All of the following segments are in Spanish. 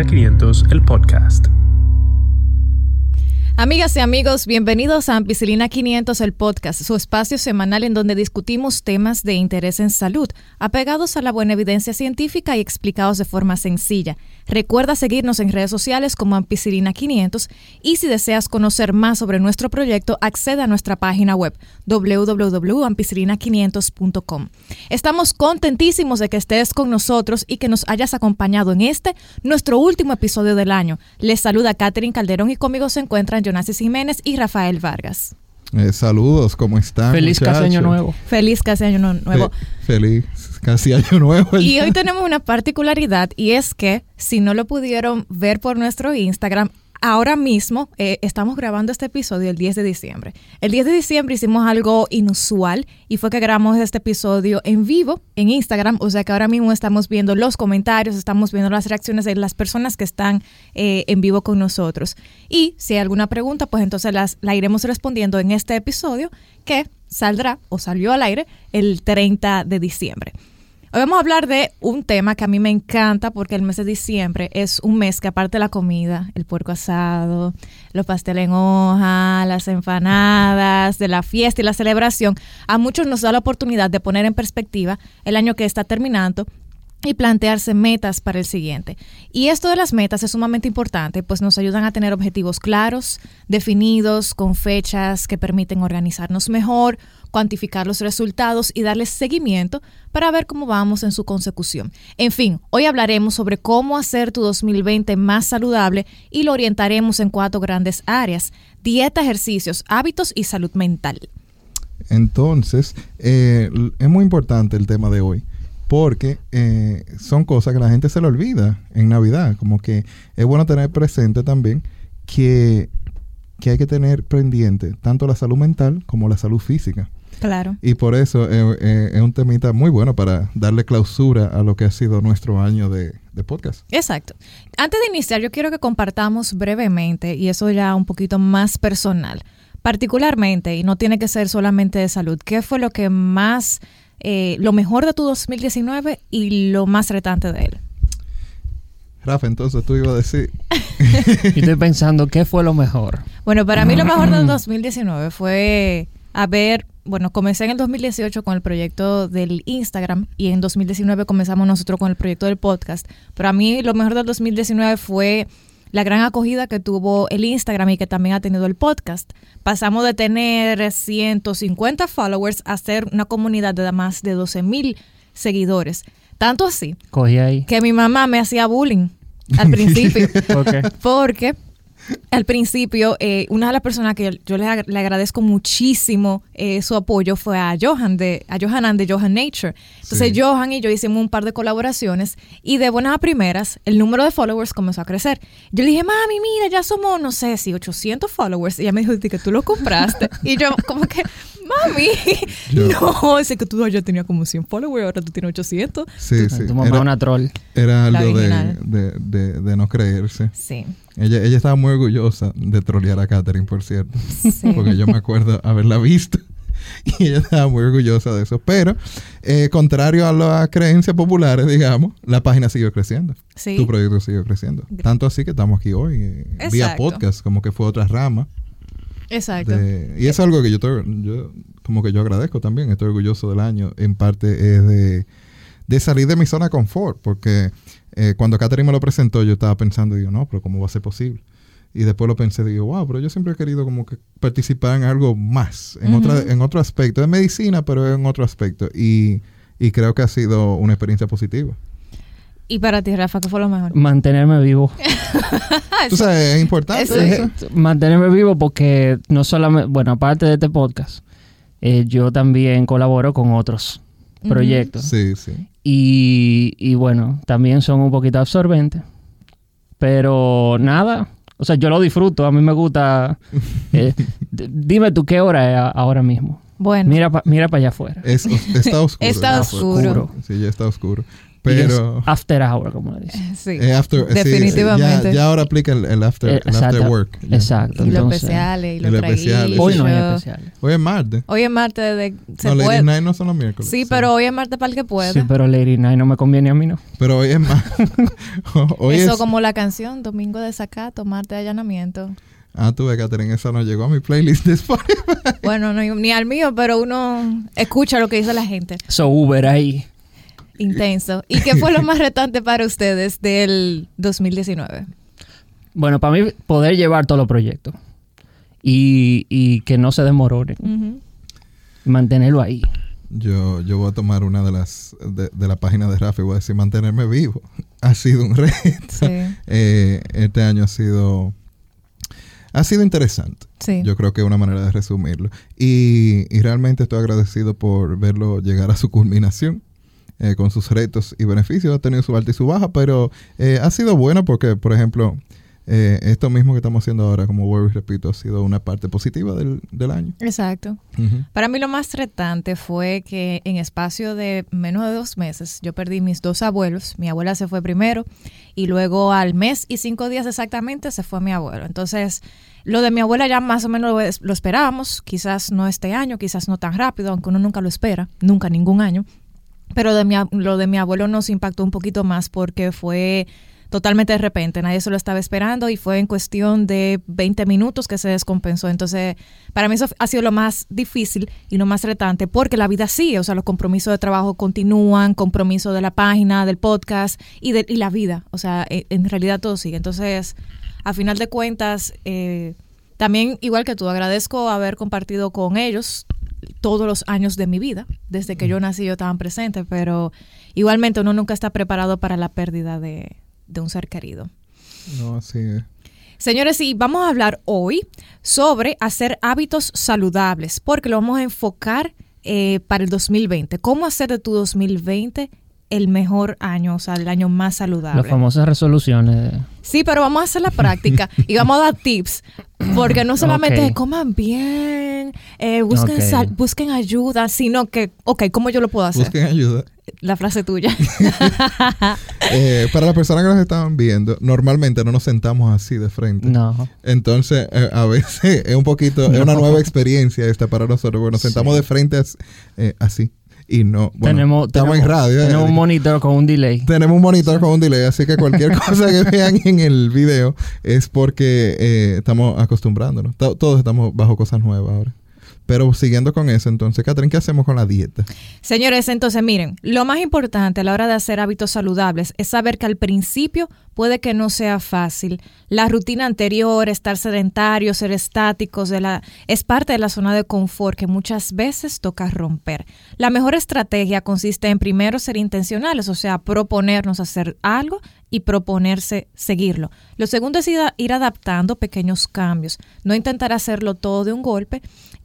Ampicilina 500, el podcast. Amigas y amigos, bienvenidos a Ampicilina 500, el podcast, su espacio semanal en donde discutimos temas de interés en salud, apegados a la buena evidencia científica y explicados de forma sencilla. Recuerda seguirnos en redes sociales como Ampicilina 500 y si deseas conocer más sobre nuestro proyecto, accede a nuestra página web www.ampicilina500.com. Estamos contentísimos de que estés con nosotros y que nos hayas acompañado en este, nuestro último episodio del año. Les saluda Catherine Calderón y conmigo se encuentran Jonasis Jiménez y Rafael Vargas. Eh, saludos, ¿cómo están? Feliz casi año nuevo. Feliz casi año nuevo. feliz casi año nuevo. Y hoy tenemos una particularidad y es que si no lo pudieron ver por nuestro Instagram, ahora mismo eh, estamos grabando este episodio el 10 de diciembre. El 10 de diciembre hicimos algo inusual y fue que grabamos este episodio en vivo en Instagram, o sea que ahora mismo estamos viendo los comentarios, estamos viendo las reacciones de las personas que están eh, en vivo con nosotros. Y si hay alguna pregunta, pues entonces las, la iremos respondiendo en este episodio que saldrá o salió al aire el 30 de diciembre. Hoy vamos a hablar de un tema que a mí me encanta porque el mes de diciembre es un mes que aparte de la comida, el puerco asado, los pasteles en hoja, las empanadas, de la fiesta y la celebración, a muchos nos da la oportunidad de poner en perspectiva el año que está terminando y plantearse metas para el siguiente. Y esto de las metas es sumamente importante, pues nos ayudan a tener objetivos claros, definidos, con fechas que permiten organizarnos mejor, cuantificar los resultados y darles seguimiento para ver cómo vamos en su consecución. En fin, hoy hablaremos sobre cómo hacer tu 2020 más saludable y lo orientaremos en cuatro grandes áreas, dieta, ejercicios, hábitos y salud mental. Entonces, eh, es muy importante el tema de hoy porque eh, son cosas que la gente se le olvida en Navidad. Como que es bueno tener presente también que, hay que tener pendiente tanto la salud mental como la salud física. Claro. Y por eso eh, eh, es un temita muy bueno para darle clausura a lo que ha sido nuestro año de, de, podcast. Exacto. Antes de iniciar, yo quiero que compartamos brevemente, y eso ya un poquito más personal, particularmente, y no tiene que ser solamente de salud, ¿qué fue lo que más eh, lo mejor de tu 2019 y lo más retante de él. Rafa, entonces tú ibas a decir. Yo estoy pensando, ¿qué fue lo mejor? Bueno, para mí lo mejor del 2019 fue haber, bueno, comencé en el 2018 con el proyecto del Instagram y en 2019 comenzamos nosotros con el proyecto del podcast. Pero a mí lo mejor del 2019 fue la gran acogida que tuvo el Instagram y que también ha tenido el podcast. Pasamos de tener 150 followers a ser una comunidad de más de 12 mil seguidores. Tanto así que mi mamá me hacía bullying al principio. Porque al principio, eh, una de las personas que yo le, agradezco muchísimo eh, su apoyo fue a Johan de a Johanan de Johan Nature. Entonces Johan y yo hicimos un par de colaboraciones y de buenas a primeras el número de followers comenzó a crecer. Yo le dije, mami, mira, ya somos, no sé si 800 followers. Y ella me dijo que tú lo compraste. y yo como que, mami, no, sé que tú ya tenías como 100 followers, ahora tú tienes 800. Sí, sí. Tu mamá era, una troll. Era algo de, de, de no creerse. Sí. Ella, ella estaba muy orgullosa de trolear a Katherine, por cierto. Porque yo me acuerdo haberla visto. Y ella estaba muy orgullosa de eso. Pero, eh, contrario a las creencias populares, digamos, la página siguió creciendo. Sí. Tu proyecto siguió creciendo. Tanto así que estamos aquí hoy, eh, vía podcast, como que fue otra rama. Exacto. y es algo que yo, yo, como que yo agradezco también. Estoy orgulloso del año. En parte es de, de salir de mi zona de confort, porque eh, cuando Catherine me lo presentó, yo estaba pensando, digo, no, pero ¿cómo va a ser posible? Y después lo pensé, digo, wow, pero yo siempre he querido como que participar en algo más, en, otra, en otro aspecto, de medicina, pero en otro aspecto. Y, y creo que ha sido una experiencia positiva. ¿Y para ti, Rafa, qué fue lo mejor? Mantenerme vivo. Tú sabes, es importante. Mantenerme vivo porque no solamente, bueno, aparte de este podcast, eh, yo también colaboro con otros proyectos. Sí, sí. Y, bueno, también son un poquito absorbentes. Pero nada, o sea, yo lo disfruto, a mí me gusta. Eh, dime tú qué hora es ahora mismo. Bueno. Mira, mira para allá afuera. está oscuro. está oscuro. Sí, ya está oscuro. Pero- es after hour, como le dicen. Sí, Eh, after- sí, definitivamente. ya, ya ahora aplica el, el after, Eh, el after work. ya. exacto. y los especiales y los especiales. Hoy no hay especiales. Hoy es martes. Hoy es martes de... Se no, Lady. Night no son los miércoles. Sí, pero hoy es martes para el que pueda. Sí, pero Lady Night no me conviene a mí, ¿no? Pero hoy es hoy Eso es. como la canción Domingo de Sacato, martes de allanamiento. Ah, tú ves, Catherine, esa no llegó a mi playlist de Spotify. Bueno, no, ni al mío, pero uno escucha lo que dice la gente. So Uber ahí. Intenso. ¿Y qué fue lo más retante para ustedes del 2019? Bueno, para mí poder llevar todos los proyectos y, y que no se demororen. Ujú. Mantenerlo ahí. Yo, yo voy a tomar una de las de, de la página de Rafa y voy a decir mantenerme vivo. Ha sido un reto. Sí, Eh, este año ha sido ha sido interesante. sí. Yo creo que es una manera de resumirlo. Y, y realmente estoy agradecido por verlo llegar a su culminación. Eh, con sus retos y beneficios. Ha tenido su alta y su baja, pero eh, ha sido bueno porque, por ejemplo, eh, esto mismo que estamos haciendo ahora, como vuelvo y repito, ha sido una parte positiva del, del año. Exacto. Para mí lo más retante fue que en espacio de menos de dos meses yo perdí mis dos abuelos. Mi abuela se fue primero y luego al mes y cinco días exactamente se fue mi abuelo. Entonces, lo de mi abuela ya más o menos lo, lo esperábamos. Quizás no este año, quizás no tan rápido, aunque uno nunca lo espera, nunca ningún año. Pero de mi, lo de mi abuelo nos impactó un poquito más porque fue totalmente de repente, nadie se lo estaba esperando y fue en cuestión de 20 minutos que se descompensó. Entonces, para mí eso ha sido lo más difícil y lo más retante porque la vida sigue, o sea, los compromisos de trabajo continúan, compromiso de la página, del podcast y, de, y la vida, o sea, e- en realidad todo sigue. Entonces, a final de cuentas, eh, también, igual que tú, agradezco haber compartido con ellos todos los años de mi vida. Desde que yo nací yo estaban presentes, pero igualmente uno nunca está preparado para la pérdida de, de un ser querido. No, así es. Señores, y vamos a hablar hoy sobre hacer hábitos saludables, porque lo vamos a enfocar eh, para el 2020. ¿Cómo hacer de tu 2020 el mejor año, o sea, el año más saludable? Las famosas resoluciones. Sí, pero vamos a hacer la práctica y vamos a dar tips. Porque no solamente Ok. es coman bien, eh, busquen, sal- busquen ayuda, sino que, ok, ¿cómo yo lo puedo hacer? Busquen ayuda. La frase tuya. Eh, para las personas que nos estaban viendo, normalmente no nos sentamos así de frente. No. Entonces, eh, a veces es un poquito, es una nueva experiencia esta para nosotros. Bueno, nos sentamos Sí. de frente eh, así y no. Bueno, tenemos, estamos tenemos- en radio. eh. Tenemos un monitor con un delay. Tenemos un monitor con un delay, así que cualquier cosa que vean en el video es porque eh, estamos acostumbrándonos. To- Todos estamos bajo cosas nuevas ahora. Pero siguiendo con eso, entonces, Catherine, ¿qué hacemos con la dieta? Señores, entonces miren, lo más importante a la hora de hacer hábitos saludables es saber que al principio puede que no sea fácil. La rutina anterior, estar sedentarios, ser estáticos, es parte de la zona de confort que muchas veces toca romper. La mejor estrategia consiste en primero ser intencionales, o sea, proponernos hacer algo y proponerse seguirlo. Lo segundo es ir adaptando pequeños cambios, no intentar hacerlo todo de un golpe,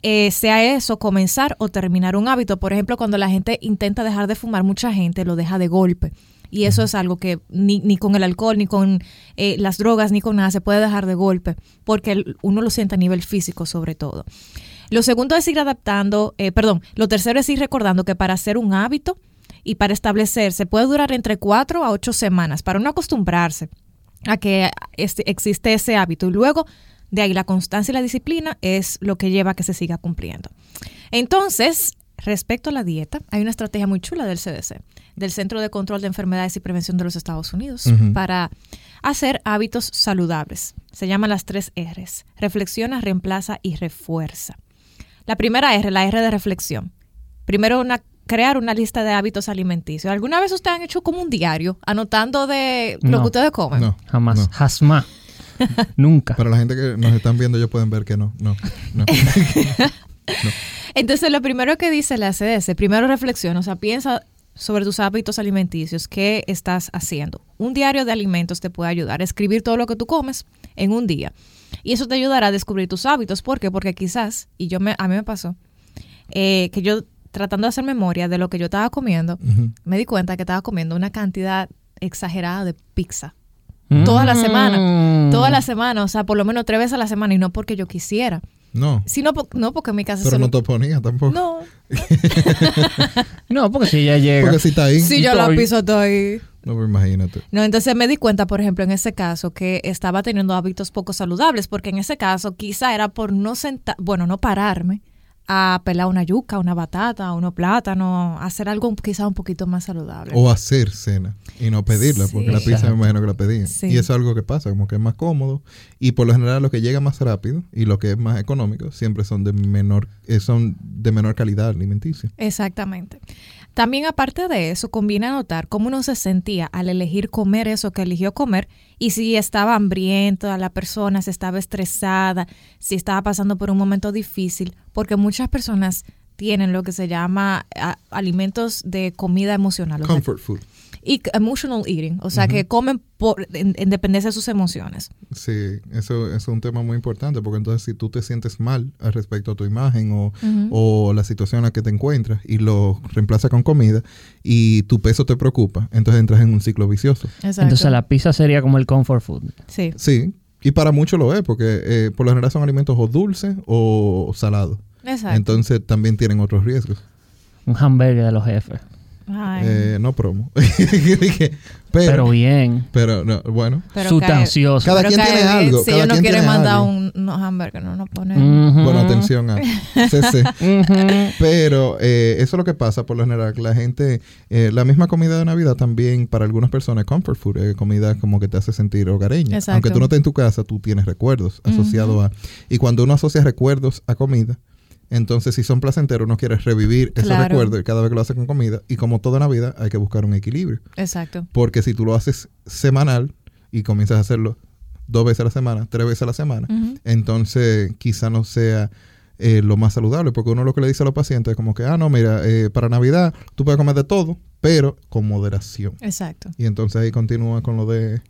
eh, sea eso comenzar o terminar un hábito. Por ejemplo, cuando la gente intenta dejar de fumar, mucha gente lo deja de golpe. Y eso es algo que ni, ni con el alcohol, ni con eh, las drogas, ni con nada se puede dejar de golpe, porque uno lo siente a nivel físico sobre todo. Lo segundo es ir adaptando, eh, perdón, lo tercero es ir recordando que para hacer un hábito y para establecerse puede durar entre cuatro a ocho semanas para uno acostumbrarse a que este- existe ese hábito y luego de ahí la constancia y la disciplina es lo que lleva a que se siga cumpliendo. Entonces, respecto a la dieta, hay una estrategia muy chula del CDC, del Centro de Control de Enfermedades y Prevención de los Estados Unidos, para hacer hábitos saludables. Se llama las tres R's. Reflexiona, reemplaza y refuerza. La primera R, la R de reflexión. Primero, una, crear una lista de hábitos alimenticios. ¿Alguna vez ustedes han hecho como un diario, anotando de lo No. que ustedes comen? No. Jamás. no. Jasma. Nunca. Para la gente que nos están viendo, ellos pueden ver que no. No. no. Entonces, lo primero que dice la CDC, primero reflexiona, o sea, piensa sobre tus hábitos alimenticios, qué estás haciendo. Un diario de alimentos te puede ayudar a escribir todo lo que tú comes en un día. Y eso te ayudará a descubrir tus hábitos. ¿Por qué? Porque quizás, y yo me, a mí me pasó, eh, que yo tratando de hacer memoria de lo que yo estaba comiendo, me di cuenta que estaba comiendo una cantidad exagerada de pizza. Toda la semana. Mm. Toda la semana, o sea, por lo menos tres veces a la semana y no porque yo quisiera. No. Si no, po- no, porque en mi casa Pero no te oponía tampoco. No. No, porque si ella llega. Porque si está ahí. Si yo la piso todo ahí. No, pero imagínate. No, entonces me di cuenta, por ejemplo, en ese caso, que estaba teniendo hábitos poco saludables, porque en ese caso quizá era por no sentar, bueno, no pararme a pelar una yuca, una batata, unos plátanos, hacer algo quizá un poquito más saludable. O hacer cena y no pedirla, porque la pizza me imagino que la pedían. Sí. Y eso es algo que pasa, como que es más cómodo. Y por lo general lo que llega más rápido y lo que es más económico siempre son de menor, eh, son de menor calidad alimenticia. Exactamente. También aparte de eso, conviene anotar cómo uno se sentía al elegir comer eso que eligió comer y si estaba hambriento la persona, si estaba estresada, si estaba pasando por un momento difícil, porque muchas personas tienen lo que se llama alimentos de comida emocional Comfort food. Y emotional eating, o sea, que comen por, en, en dependencia de sus emociones. Sí, eso, eso es un tema muy importante porque entonces si tú te sientes mal al respecto a tu imagen o, o la situación en la que te encuentras y lo reemplazas con comida y tu peso te preocupa, entonces entras en un ciclo vicioso. Exacto. Entonces la pizza sería como el comfort food. Sí, Sí, y para muchos lo es porque eh, por lo general son alimentos o dulces o salados. exacto. Entonces también tienen otros riesgos. Un hamburger de los jefes. Eh, no promo. Pero, Pero bien. pero no, bueno. pero Sustancioso. Cada pero quien cae tiene algo, Si cada ellos no quieren mandar algo. un, unos hamburgues, no nos ponen. Ujú. Bueno, atención a CC. Pero eh, eso es lo que pasa por lo general. La gente, eh, la misma comida de Navidad también para algunas personas es comfort food, es comida como que te hace sentir hogareña. Exacto. Aunque tú no estés en tu casa, tú tienes recuerdos asociados a... Y cuando uno asocia recuerdos a comida, entonces si son placenteros, uno quiere revivir esos Claro. recuerdos cada vez que lo hace con comida. Y como toda Navidad, hay que buscar un equilibrio. Exacto. Porque si tú lo haces semanal y comienzas a hacerlo dos veces a la semana, tres veces a la semana, entonces quizá no sea eh, lo más saludable, porque uno lo que le dice a los pacientes es como que, ah, no, mira, eh, para Navidad tú puedes comer de todo, pero con moderación. Exacto. Y entonces ahí continúa con lo de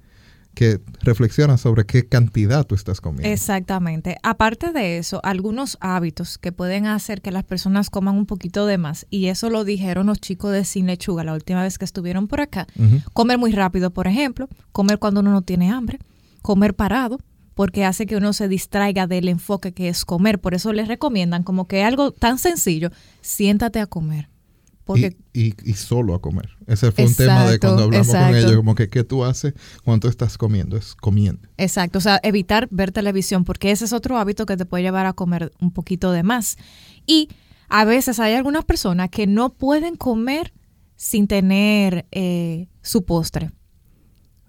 que reflexiona sobre qué cantidad tú estás comiendo. Exactamente. Aparte de eso, algunos hábitos que pueden hacer que las personas coman un poquito de más, y eso lo dijeron los chicos de Sin Lechuga la última vez que estuvieron por acá. Comer muy rápido, por ejemplo, comer cuando uno no tiene hambre, comer parado, porque hace que uno se distraiga del enfoque que es comer. Por eso les recomiendan como que algo tan sencillo, siéntate a comer. Porque Y, y, y solo a comer. Ese fue un tema de cuando hablamos con ellos, como que qué tú haces cuando tú estás comiendo, es comiendo. Exacto, o sea, evitar ver televisión, porque ese es otro hábito que te puede llevar a comer un poquito de más. Y a veces hay algunas personas que no pueden comer sin tener eh, su postre.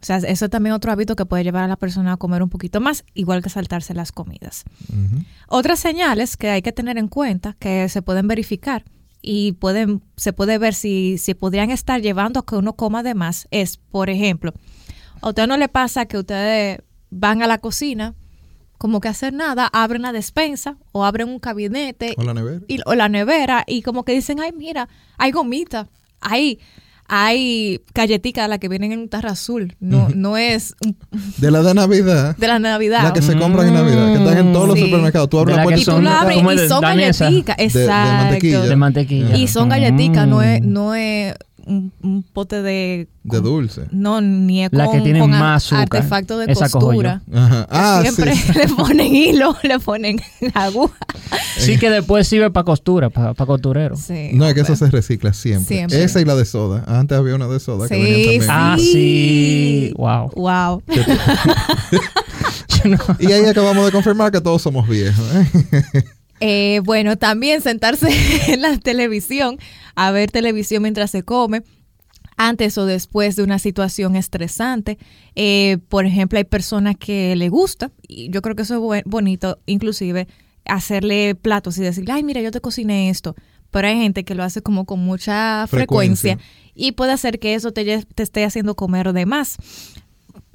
O sea, eso es también otro hábito que puede llevar a la persona a comer un poquito más, igual que saltarse las comidas. Otras señales que hay que tener en cuenta, que se pueden verificar y pueden, se puede ver si, si podrían estar llevando a que uno coma de más, es, por ejemplo, a usted no le pasa que ustedes van a la cocina, como que hacer nada, abren la despensa o abren un gabinete O la nevera. y, o la nevera y como que dicen, ay, mira, hay gomita, hay, hay galletica la que vienen en un tarro azul, no, no es De la de Navidad. de la Navidad. La que se compran en Navidad, que están en todos los Sí. supermercados. Tú abres la puerta y tú son la abres y son galletitas, de exacto. mantequilla. De mantequilla. Y son galletitas, Mm. no es, no es un, un pote de... de dulce. No, ni con, La que tiene con a- más azúcar. artefacto de Esa costura. Ajá. Ah, Siempre sí. le ponen hilo, le ponen aguja. Sí que después sirve para costura, para costurero. Sí, No, es que eso se recicla siempre. Siempre. Esa y la de soda. Antes había una de soda que Sí, venía también. sí. Ah, sí. Wow. Wow. Y ahí acabamos de confirmar que todos somos viejos. ¿eh? Eh, bueno, también sentarse en la televisión, a ver televisión mientras se come, antes o después de una situación estresante. Eh, por ejemplo, hay personas que le gusta, y yo creo que eso es bonito, inclusive hacerle platos y decirle, ay, mira, yo te cociné esto. Pero hay gente que lo hace como con mucha frecuencia, Frecuencia. y puede hacer que eso te, te esté haciendo comer de más.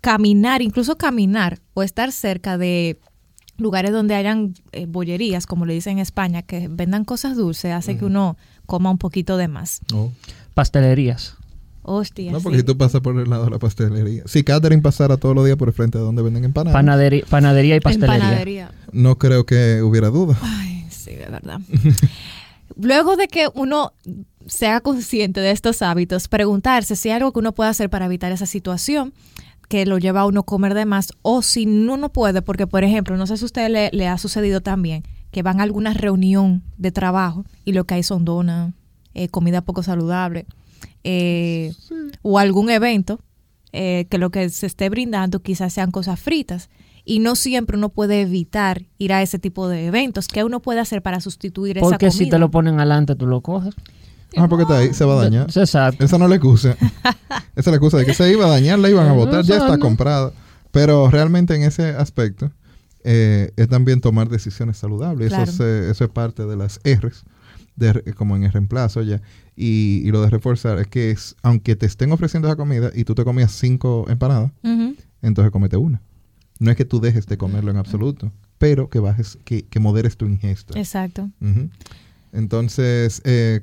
Caminar, incluso caminar o estar cerca de lugares donde hayan eh, bollerías, como le dicen en España, que vendan cosas dulces, hace que uno coma un poquito de más. No, Pastelerías. Hostia. no, sí. porque si tú pasas por el lado de la pastelería. Si Catherine pasara todos los días por el frente de donde venden empanadas, Panadería, panadería y pastelería. Empanadería. no creo que hubiera duda. Ay, sí, de verdad. Luego de que uno sea consciente de estos hábitos, preguntarse si hay algo que uno puede hacer para evitar esa situación que lo lleva a uno a comer de más o si no no puede, porque por ejemplo, no sé si a usted le, le ha sucedido también que van a alguna reunión de trabajo y lo que hay son donas, eh, comida poco saludable, eh, o algún evento eh, que lo que se esté brindando quizás sean cosas fritas. Y no siempre uno puede evitar ir a ese tipo de eventos. ¿Qué uno puede hacer para sustituir esa comida? Porque si te lo ponen adelante, tú lo coges. Ah, porque está ahí, se va a dañar. Exacto. Esa no es la excusa. Esa es la excusa de que se iba a dañar, la iban a botar, ya está comprada. Pero realmente en ese aspecto eh, es también tomar decisiones saludables. Claro. Eso, es, eh, eso es parte de las R's, de como en el reemplazo ya. Y, y lo de reforzar es que es, aunque te estén ofreciendo esa comida y tú te comías cinco empanadas, entonces comete una. No es que tú dejes de comerlo en absoluto, pero que bajes, que, que moderes tu ingesta. Exacto. Ujú. Entonces, eh,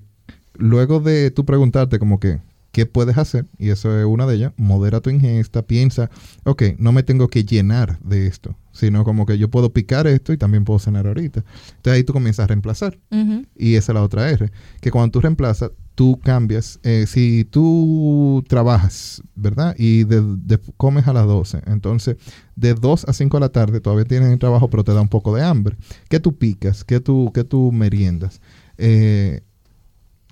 luego de tú preguntarte como que, ¿qué puedes hacer? Y eso es una de ellas, modera tu ingesta, piensa, ok, no me tengo que llenar de esto, sino como que yo puedo picar esto y también puedo cenar ahorita. Entonces ahí tú comienzas a reemplazar. Y esa es la otra R, que cuando tú reemplazas, tú cambias. Eh, si tú trabajas, ¿verdad? Y de, de- comes a las 12, entonces de 2 a 5 de la tarde todavía tienes el trabajo, pero te da un poco de hambre. ¿Qué tú picas? ¿Qué tú, qué tú meriendas? Eh,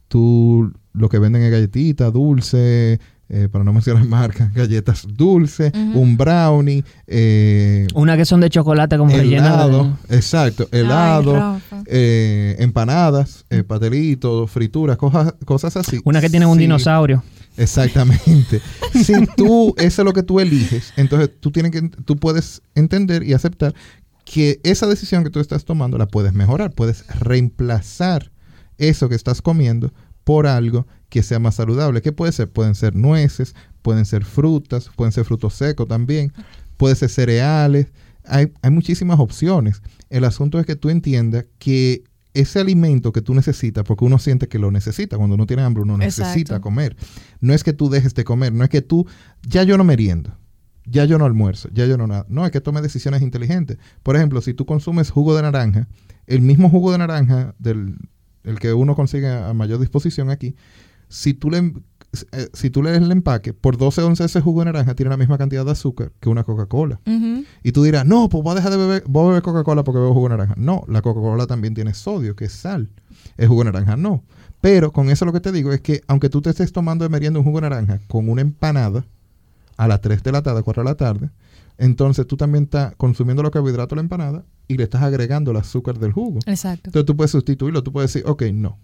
tú lo que venden es galletitas, dulce, eh, para no mencionar marcas, galletas dulces, un brownie, eh, Una que son de chocolate como rellena helado, exacto, helado, Ay, eh, empanadas, eh, patelitos, frituras, cosas, cosas así. Una que tiene un dinosaurio. Exactamente. si tú, eso es lo que tú eliges, entonces tú tienes que, tú puedes entender y aceptar que esa decisión que tú estás tomando la puedes mejorar, puedes reemplazar eso que estás comiendo por algo que sea más saludable. ¿Qué puede ser? Pueden ser nueces, pueden ser frutas, pueden ser frutos secos también, pueden ser cereales. Hay, hay muchísimas opciones. El asunto es que tú entiendas que ese alimento que tú necesitas, porque uno siente que lo necesita, cuando uno tiene hambre uno Exacto. necesita comer. No es que tú dejes de comer, no es que tú, ya yo no meriendo, ya yo no almuerzo, ya yo no nada. No, es que tome decisiones inteligentes. Por ejemplo, si tú consumes jugo de naranja, el mismo jugo de naranja del el que uno consigue a mayor disposición aquí, si tú le eh, si tú lees el empaque, por 12 onzas ese jugo de naranja tiene la misma cantidad de azúcar que una Coca-Cola. Y tú dirás, no, pues voy a dejar de beber, voy a beber Coca-Cola porque bebo jugo de naranja. No, la Coca-Cola también tiene sodio, que es sal. El jugo de naranja no. Pero con eso lo que te digo es que aunque tú te estés tomando de merienda un jugo de naranja con una empanada a las 3 de la tarde, 4 de la tarde, entonces tú también estás consumiendo los carbohidratos de la empanada y le estás agregando el azúcar del jugo. Exacto. Entonces tú puedes sustituirlo, tú puedes decir, ok, no,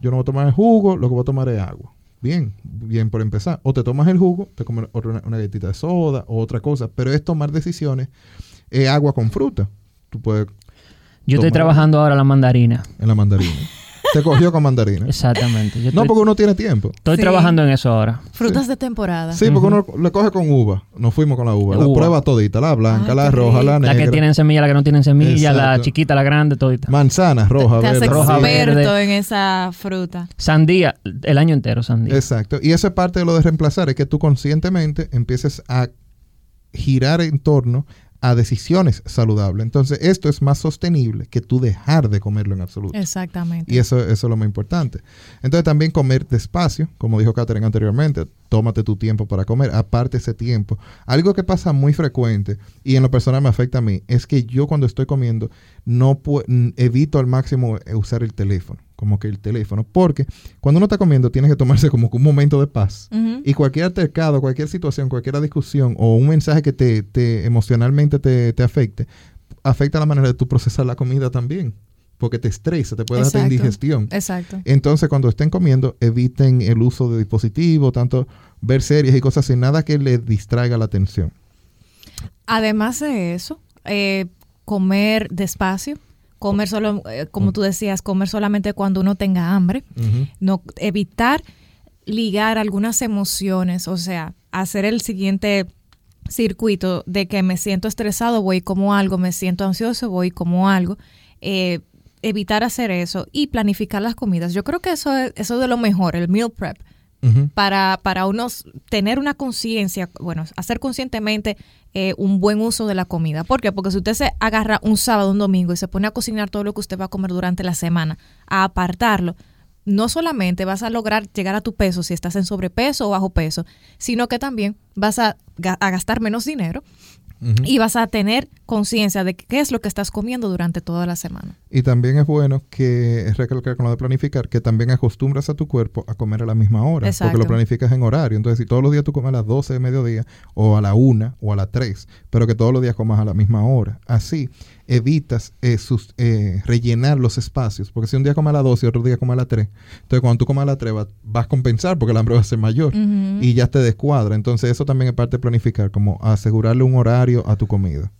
yo no voy a tomar el jugo, lo que voy a tomar es agua. Bien, bien por empezar. O te tomas el jugo, te comes otra- una, una galletita de soda o otra cosa, pero es tomar decisiones, es agua con fruta. Tú puedes Yo estoy trabajando ahora la mandarina. en la mandarina. Te cogió con mandarina. Exactamente. Yo No, estoy, porque uno tiene tiempo. estoy Sí. trabajando en eso ahora. Frutas de temporada. Sí, porque uno le coge con uva. Nos fuimos con la uva. La prueba todita, la blanca, Ay, la roja, la negra. La que tienen semilla, la que no tienen semilla, la chiquita, la grande, todita. Manzana, roja, Te hace verde. roja, experto verde. en esa fruta. Sandía, el año entero sandía. Exacto. Y eso es parte de lo de reemplazar, es que tú conscientemente empieces a girar en torno a decisiones saludables. Entonces, esto es más sostenible que tú dejar de comerlo en absoluto. Exactamente. Y eso, eso es lo más importante. Entonces también comer despacio, como dijo Catherine anteriormente, tómate tu tiempo para comer, aparte ese tiempo. Algo que pasa muy frecuente y en lo personal me afecta a mí, es que yo cuando estoy comiendo no evito al máximo usar el teléfono, como que el teléfono, porque cuando uno está comiendo tienes que tomarse como que un momento de paz. Y cualquier altercado, cualquier situación, cualquier discusión o un mensaje que te, te emocionalmente te, te afecte, afecta la manera de tú procesar la comida también. Porque te estresa, te puede dar indigestión. Exacto. Entonces, cuando estén comiendo, eviten el uso de dispositivos, tanto ver series y cosas así, nada que les distraiga la atención. Además de eso, eh, comer despacio, comer solo, eh, como tú decías, comer solamente cuando uno tenga hambre, no evitar ligar algunas emociones, o sea, hacer el siguiente circuito de que me siento estresado, voy como algo, me siento ansioso, voy como algo, eh, evitar hacer eso y planificar las comidas. Yo creo que eso es, eso es de lo mejor, el meal prep, Para, para unos tener una conciencia, bueno, hacer conscientemente eh, un buen uso de la comida. ¿Por qué? Porque si usted se agarra un sábado, un domingo y se pone a cocinar todo lo que usted va a comer durante la semana, a apartarlo, no solamente vas a lograr llegar a tu peso si estás en sobrepeso o bajo peso, sino que también vas a gastar menos dinero Y vas a tener conciencia de qué es lo que estás comiendo durante toda la semana. Y también es bueno que recalcar con lo de planificar que también acostumbras a tu cuerpo a comer a la misma hora, Exacto. porque lo planificas en horario. Entonces, si todos los días tú comes a las 12 de mediodía o a la 1 o a las 3, pero que todos los días comas a la misma hora, así evitas eh, sus- eh, rellenar los espacios, porque si un día comes a las 12 y otro día comes a las 3, entonces cuando tú comes a las 3 va- vas a compensar porque el hambre va a ser mayor y ya te descuadra. Entonces, eso también es parte de planificar, como asegurarle un horario a tu comida.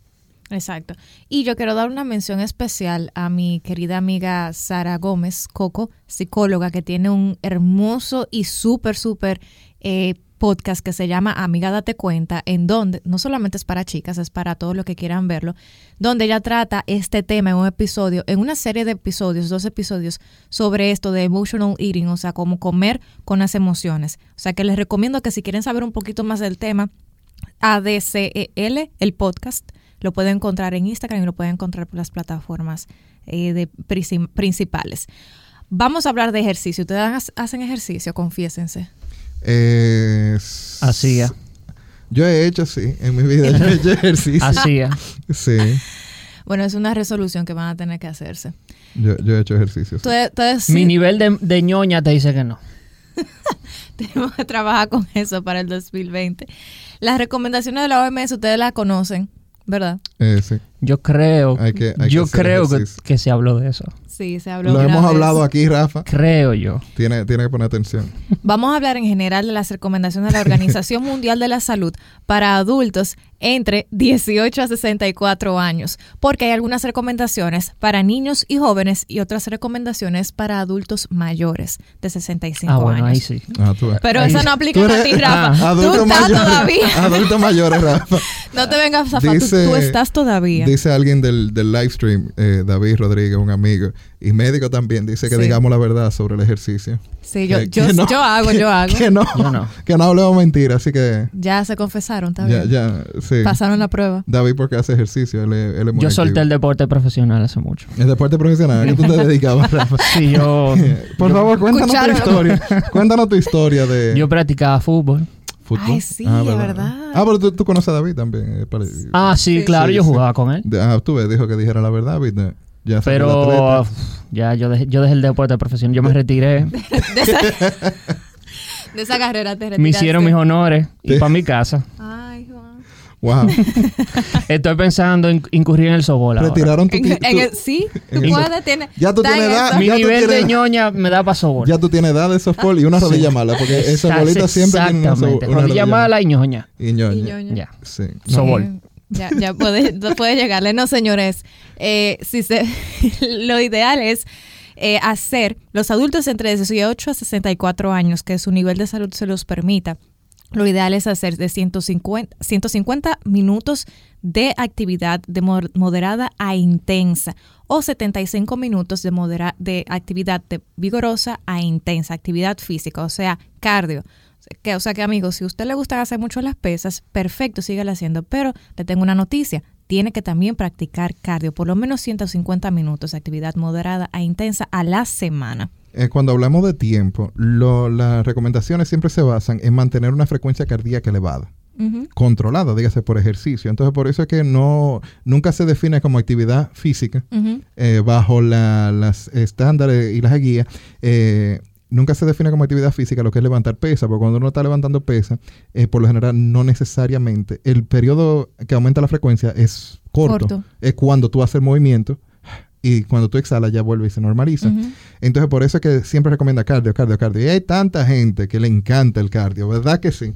Exacto. Y yo quiero dar una mención especial a mi querida amiga Sara Gómez Coco, psicóloga, que tiene un hermoso y súper, súper eh, podcast que se llama Amiga Date Cuenta, en donde no solamente es para chicas, es para todos los que quieran verlo, donde ella trata este tema en un episodio, en una serie de episodios, dos episodios, sobre esto de emotional eating, o sea, cómo comer con las emociones. O sea, que les recomiendo que si quieren saber un poquito más del tema, ADCEL, el podcast. Lo pueden encontrar en Instagram y lo pueden encontrar por las plataformas eh, de princi- principales. Vamos a hablar de ejercicio. ¿Ustedes ha- hacen ejercicio? Confiésense. Eh, Hacía. Yo he hecho, sí, en mi vida yo he hecho ejercicio. Hacía. Sí, Bueno, es una resolución que van a tener que hacerse. yo, yo he hecho ejercicio. sí. Ustedes sí Mi nivel de, de ñoña te dice que no. tenemos que trabajar con eso para el 2020. Las recomendaciones de la OMS ustedes las conocen, ¿verdad? Eh, sí. Yo creo, Hay que- hay yo creo que se habló de eso. Sí, se habló. Lo hemos vez. hablado aquí, Rafa. Creo yo. Tiene, tiene que poner atención. Vamos a hablar en general de las recomendaciones de la Organización Mundial de la Salud para adultos entre 18 a 64 años, porque hay algunas recomendaciones para niños y jóvenes y otras recomendaciones para adultos mayores de 65 Ah, bueno, años. ahí sí. Ah, tú. Pero Ahí eso sí. no aplica a ti, Rafa. Ah, Tú Adultos estás mayores, todavía. adultos mayores, Rafa. No te vengas a zafar. Tú, Dice- tú estás todavía. Dice alguien del, del live stream, eh, David Rodríguez, un amigo, y médico también, dice que Sí. digamos la verdad sobre el ejercicio. sí, yo, que- yo, que no- yo hago, yo hago. Que no, Yo no. que no hablemos mentira, así que Ya se confesaron, está ya, bien. ya, sí. Pasaron la prueba. David porque hace ejercicio, él, es- él es muy Yo solté el deporte profesional hace mucho. El deporte profesional, ¿a qué tú te dedicabas, Rafa? Sí, yo, Por favor, cuéntanos tu historia. Cuéntanos tu historia de yo practicaba fútbol. fútbol. Ay, sí, es verdad. Ah, pero tú, tú conoces a David también. eh, Ah, sí, Sí. claro, Sí, yo sí. jugaba con él. ah, tú ves, dijo que dijera la verdad, David. Ya Pero uf, ya yo dejé, yo dejé el deporte profesional. Yo me retiré. De esa, de esa carrera te me retiraste. hicieron mis honores y Sí. para mi casa. Ay, Juan. Wow. Estoy pensando en incurrir en el sobol ahora. Retiraron tu, En, ti- en tu- el- sí, el- puedes, tienes. Ya tú tienes edad. Mi nivel de ñoña me da para sobol. Ya tú tienes edad de softball y una rodilla mala, porque esa bolita siempre tiene una, so- Exactamente. una Rodilla mala y ñoña. Y ñoña. Y ñoña. Ya. Sí. Sobol. Ya, ya puede, puede llegarle. No, señores. Eh, si se, lo ideal es eh, hacer los adultos entre 18 a 64 años, que su nivel de salud se los permita. Lo ideal es hacer de 150, 150 minutos de actividad de mo- moderada a intensa o 75 minutos de, modera- de actividad de vigorosa a intensa, actividad física, o sea, cardio. Que, o sea que amigos, si a usted le gusta hacer mucho las pesas, perfecto, sígale haciendo. Pero le tengo una noticia, tiene que también practicar cardio, por lo menos 150 minutos de actividad moderada a intensa a la semana. Eh, cuando hablamos de tiempo, lo- las recomendaciones siempre se basan en mantener una frecuencia cardíaca elevada. Controlada, dígase por ejercicio. Entonces, por eso es que no nunca se define como actividad física eh, bajo la- las estándares y las guías. eh, nunca se define como actividad física lo que es levantar pesa, porque cuando uno está levantando pesa, eh, por lo general no necesariamente. El periodo que aumenta la frecuencia es corto. Corto. Es cuando tú haces el movimiento y cuando tú exhalas ya vuelve y se normaliza. Entonces, por eso es que siempre recomienda cardio, cardio, cardio. Y hay tanta gente que le encanta el cardio, ¿verdad que sí?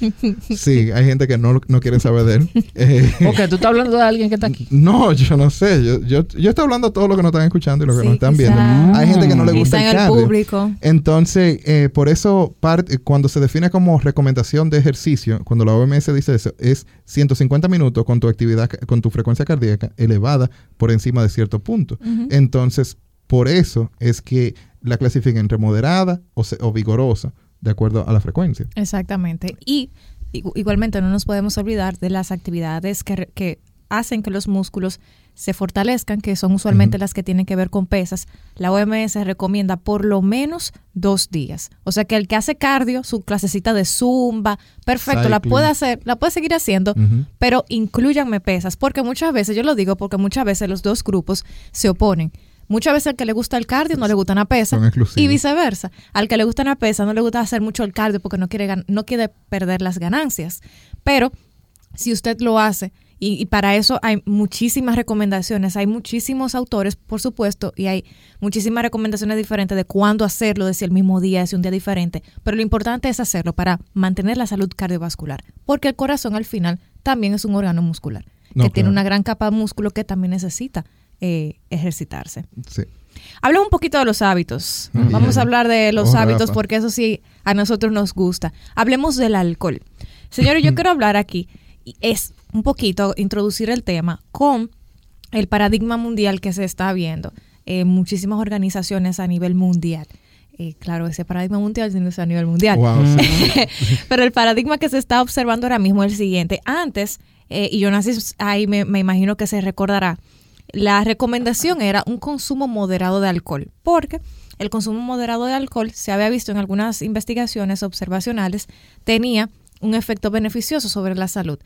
Sí, hay gente que no, no quiere saber de él. Eh, Ok, tú estás hablando de alguien que está aquí. no, yo no sé. Yo, yo, yo estoy hablando a todos los que nos están escuchando y los que Sí, nos están quizá- viendo. Hay gente que no le gusta Quizá el en el público. Entonces, eh, por eso, parte- cuando se define como recomendación de ejercicio, cuando la OMS dice eso, es 150 minutos con tu actividad, con tu frecuencia cardíaca elevada por encima de cierto punto. Entonces, por eso es que la clasifican entre moderada o vigorosa, de acuerdo a la frecuencia. Exactamente. Y igu- igualmente no nos podemos olvidar de las actividades que, que hacen que los músculos se fortalezcan, que son usualmente las que tienen que ver con pesas, la OMS recomienda por lo menos dos días. O sea que el que hace cardio, su clasecita de zumba, perfecto, la puede hacer, la puede seguir haciendo, pero incluyanme pesas, porque muchas veces, yo lo digo porque muchas veces los dos grupos se oponen. Muchas veces al que le gusta el cardio no le gusta una pesa y viceversa. Al que le gusta una pesa no le gusta hacer mucho el cardio porque no quiere, no quiere perder las ganancias. Pero si usted lo hace, y, y para eso hay muchísimas recomendaciones, hay muchísimos autores, por supuesto, y hay muchísimas recomendaciones diferentes de cuándo hacerlo, de si el mismo día, de si un día diferente, pero lo importante es hacerlo para mantener la salud cardiovascular, porque el corazón al final también es un órgano muscular, No, que tiene una gran capa de músculo que también necesita eh, ejercitarse. Sí. Habla un poquito de los hábitos. Vamos a hablar de los Oh, hábitos Rafa. porque eso sí a nosotros nos gusta. Hablemos del alcohol. Señores, yo quiero hablar aquí, es un poquito introducir el tema con el paradigma mundial que se está viendo en muchísimas organizaciones a nivel mundial. Eh, claro, ese paradigma mundial tiene que ser a nivel mundial. Wow, sí. Pero el paradigma que se está observando ahora mismo es el siguiente. Antes, eh, y Jonas ahí me, me imagino que se recordará, la recomendación era un consumo moderado de alcohol, porque el consumo moderado de alcohol se había visto en algunas investigaciones observacionales, tenía un efecto beneficioso sobre la salud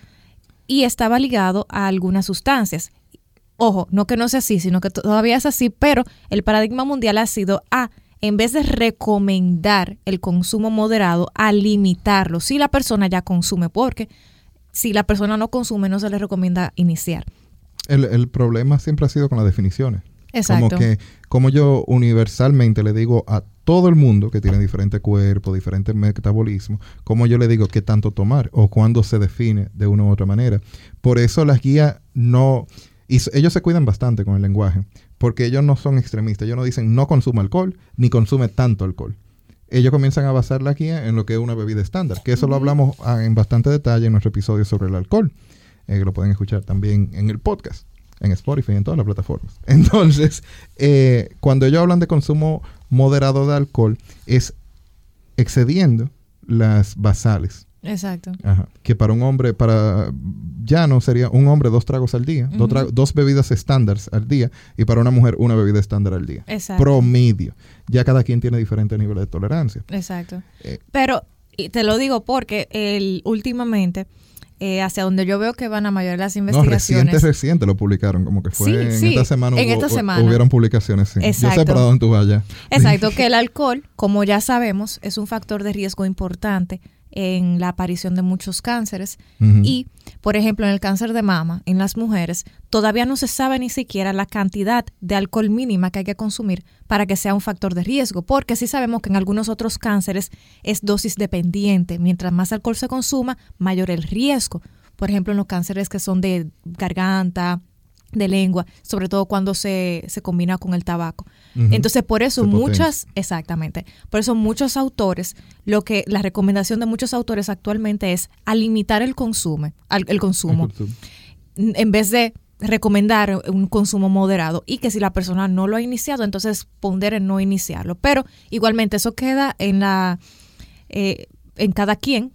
y estaba ligado a algunas sustancias. Ojo, no que no sea así, sino que todavía es así, pero el paradigma mundial ha sido a, en vez de recomendar el consumo moderado, a limitarlo si la persona ya consume, porque si la persona no consume no se le recomienda iniciar. El, el problema siempre ha sido con las definiciones. Exacto. Como que, como yo universalmente le digo a todo el mundo que tiene diferente cuerpo, diferente metabolismo, como yo le digo qué tanto tomar o cuándo se define de una u otra manera. Por eso las guías no... Y ellos se cuidan bastante con el lenguaje, porque ellos no son extremistas. Ellos no dicen no consume alcohol, ni consume tanto alcohol. Ellos comienzan a basar la guía en lo que es una bebida estándar, que eso lo hablamos ah, en bastante detalle en nuestro episodio sobre el alcohol, eh, que lo pueden escuchar también en el podcast en Spotify en todas las plataformas. Entonces, eh, cuando ellos hablan de consumo moderado de alcohol, es excediendo las basales. Exacto. Ajá. Que para un hombre, para llano sería un hombre dos tragos al día, dos, tra- Ujú. dos bebidas estándar al día, y para una mujer una bebida estándar al día. Exacto. Promedio. Ya cada quien tiene diferentes niveles de tolerancia. Exacto. Eh, Pero y te lo digo porque el, últimamente, eh, hacia donde yo veo que van a mayor las no, investigaciones. reciente, reciente lo publicaron, como que fue Sí, en sí, esta semana. en hubo- esta hu- semana. Hubieron publicaciones, sí. Yo sé Exacto. para dónde tú vayas. Exacto, que el alcohol, como ya sabemos, es un factor de riesgo importante en la aparición de muchos cánceres. Y, por ejemplo, en el cáncer de mama, en las mujeres, todavía no se sabe ni siquiera la cantidad de alcohol mínima que hay que consumir para que sea un factor de riesgo, porque sí sabemos que en algunos otros cánceres es dosis dependiente. Mientras más alcohol se consuma, mayor el riesgo. Por ejemplo, en los cánceres que son de garganta, de lengua, sobre todo cuando se, se combina con el tabaco. Entonces, por eso Se muchas, exactamente, por eso muchos autores, lo que la recomendación de muchos autores actualmente es a limitar el consumo, al- el consumo, en vez de recomendar un consumo moderado y que si la persona no lo ha iniciado, entonces pondere no iniciarlo. Pero igualmente eso queda en la eh, en cada quien.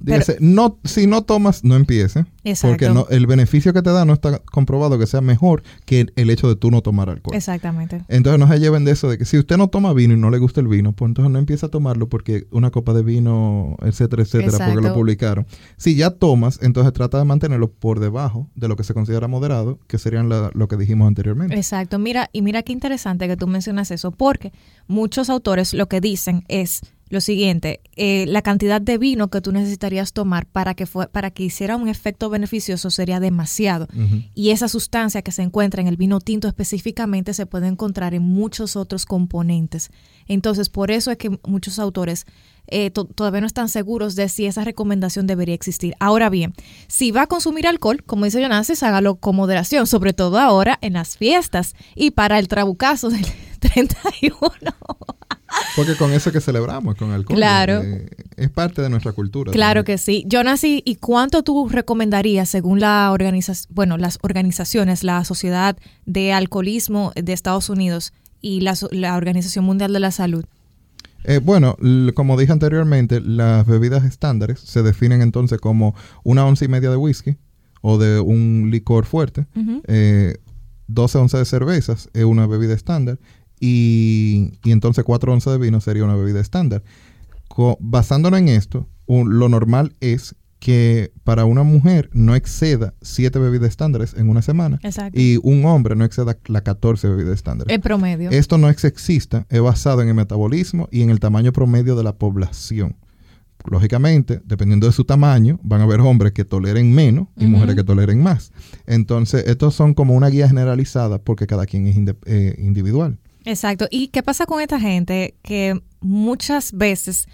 Dígase, no, si no tomas, no empiece. Exacto. Porque no, el beneficio que te da no está comprobado que sea mejor que el, hecho de tú no tomar alcohol. Exactamente. Entonces no se lleven de eso de que si usted no toma vino y no le gusta el vino, pues entonces no empieza a tomarlo porque una copa de vino, etcétera, etcétera, porque lo publicaron. Si ya tomas, entonces trata de mantenerlo por debajo de lo que se considera moderado, que serían la- lo que dijimos anteriormente. Exacto, mira, y mira qué interesante que tú mencionas eso, porque muchos autores lo que dicen es lo siguiente, eh, la cantidad de vino que tú necesitarías tomar para que, fue, para que hiciera un efecto beneficioso sería demasiado. Y esa sustancia que se encuentra en el vino tinto específicamente se puede encontrar en muchos otros componentes. Entonces, por eso es que muchos autores eh, to- todavía no están seguros de si esa recomendación debería existir. Ahora bien, si va a consumir alcohol, como dice Jonasis, hágalo con moderación, sobre todo ahora en las fiestas y para el trabucazo del 31. Porque con eso que celebramos, con alcohol. Claro. eh, es parte de nuestra cultura. Claro también. que sí. Jonasi, ¿y cuánto tú recomendarías según la organización, bueno, las organizaciones, la Sociedad de Alcoholismo de Estados Unidos y la Organización Mundial de la Salud? Eh, bueno, como dije anteriormente, las bebidas estándares se definen entonces como una once y media de whisky, o de un licor fuerte. Eh, 12 onzas de cervezas es una bebida estándar y, y entonces 4 onzas de vino sería una bebida estándar. Co- basándonos en esto, un- lo normal es que para una mujer no exceda 7 bebidas estándares en una semana Exacto. y un hombre no exceda las 14 bebidas estándares. el promedio. Esto no es sexista, es basado en el metabolismo y en el tamaño promedio de la población. Lógicamente, dependiendo de su tamaño, van a haber hombres que toleren menos y mujeres que toleren más. Entonces, estos son como una guía generalizada porque cada quien es eh, individual. Exacto. ¿Y qué pasa con esta gente que muchas veces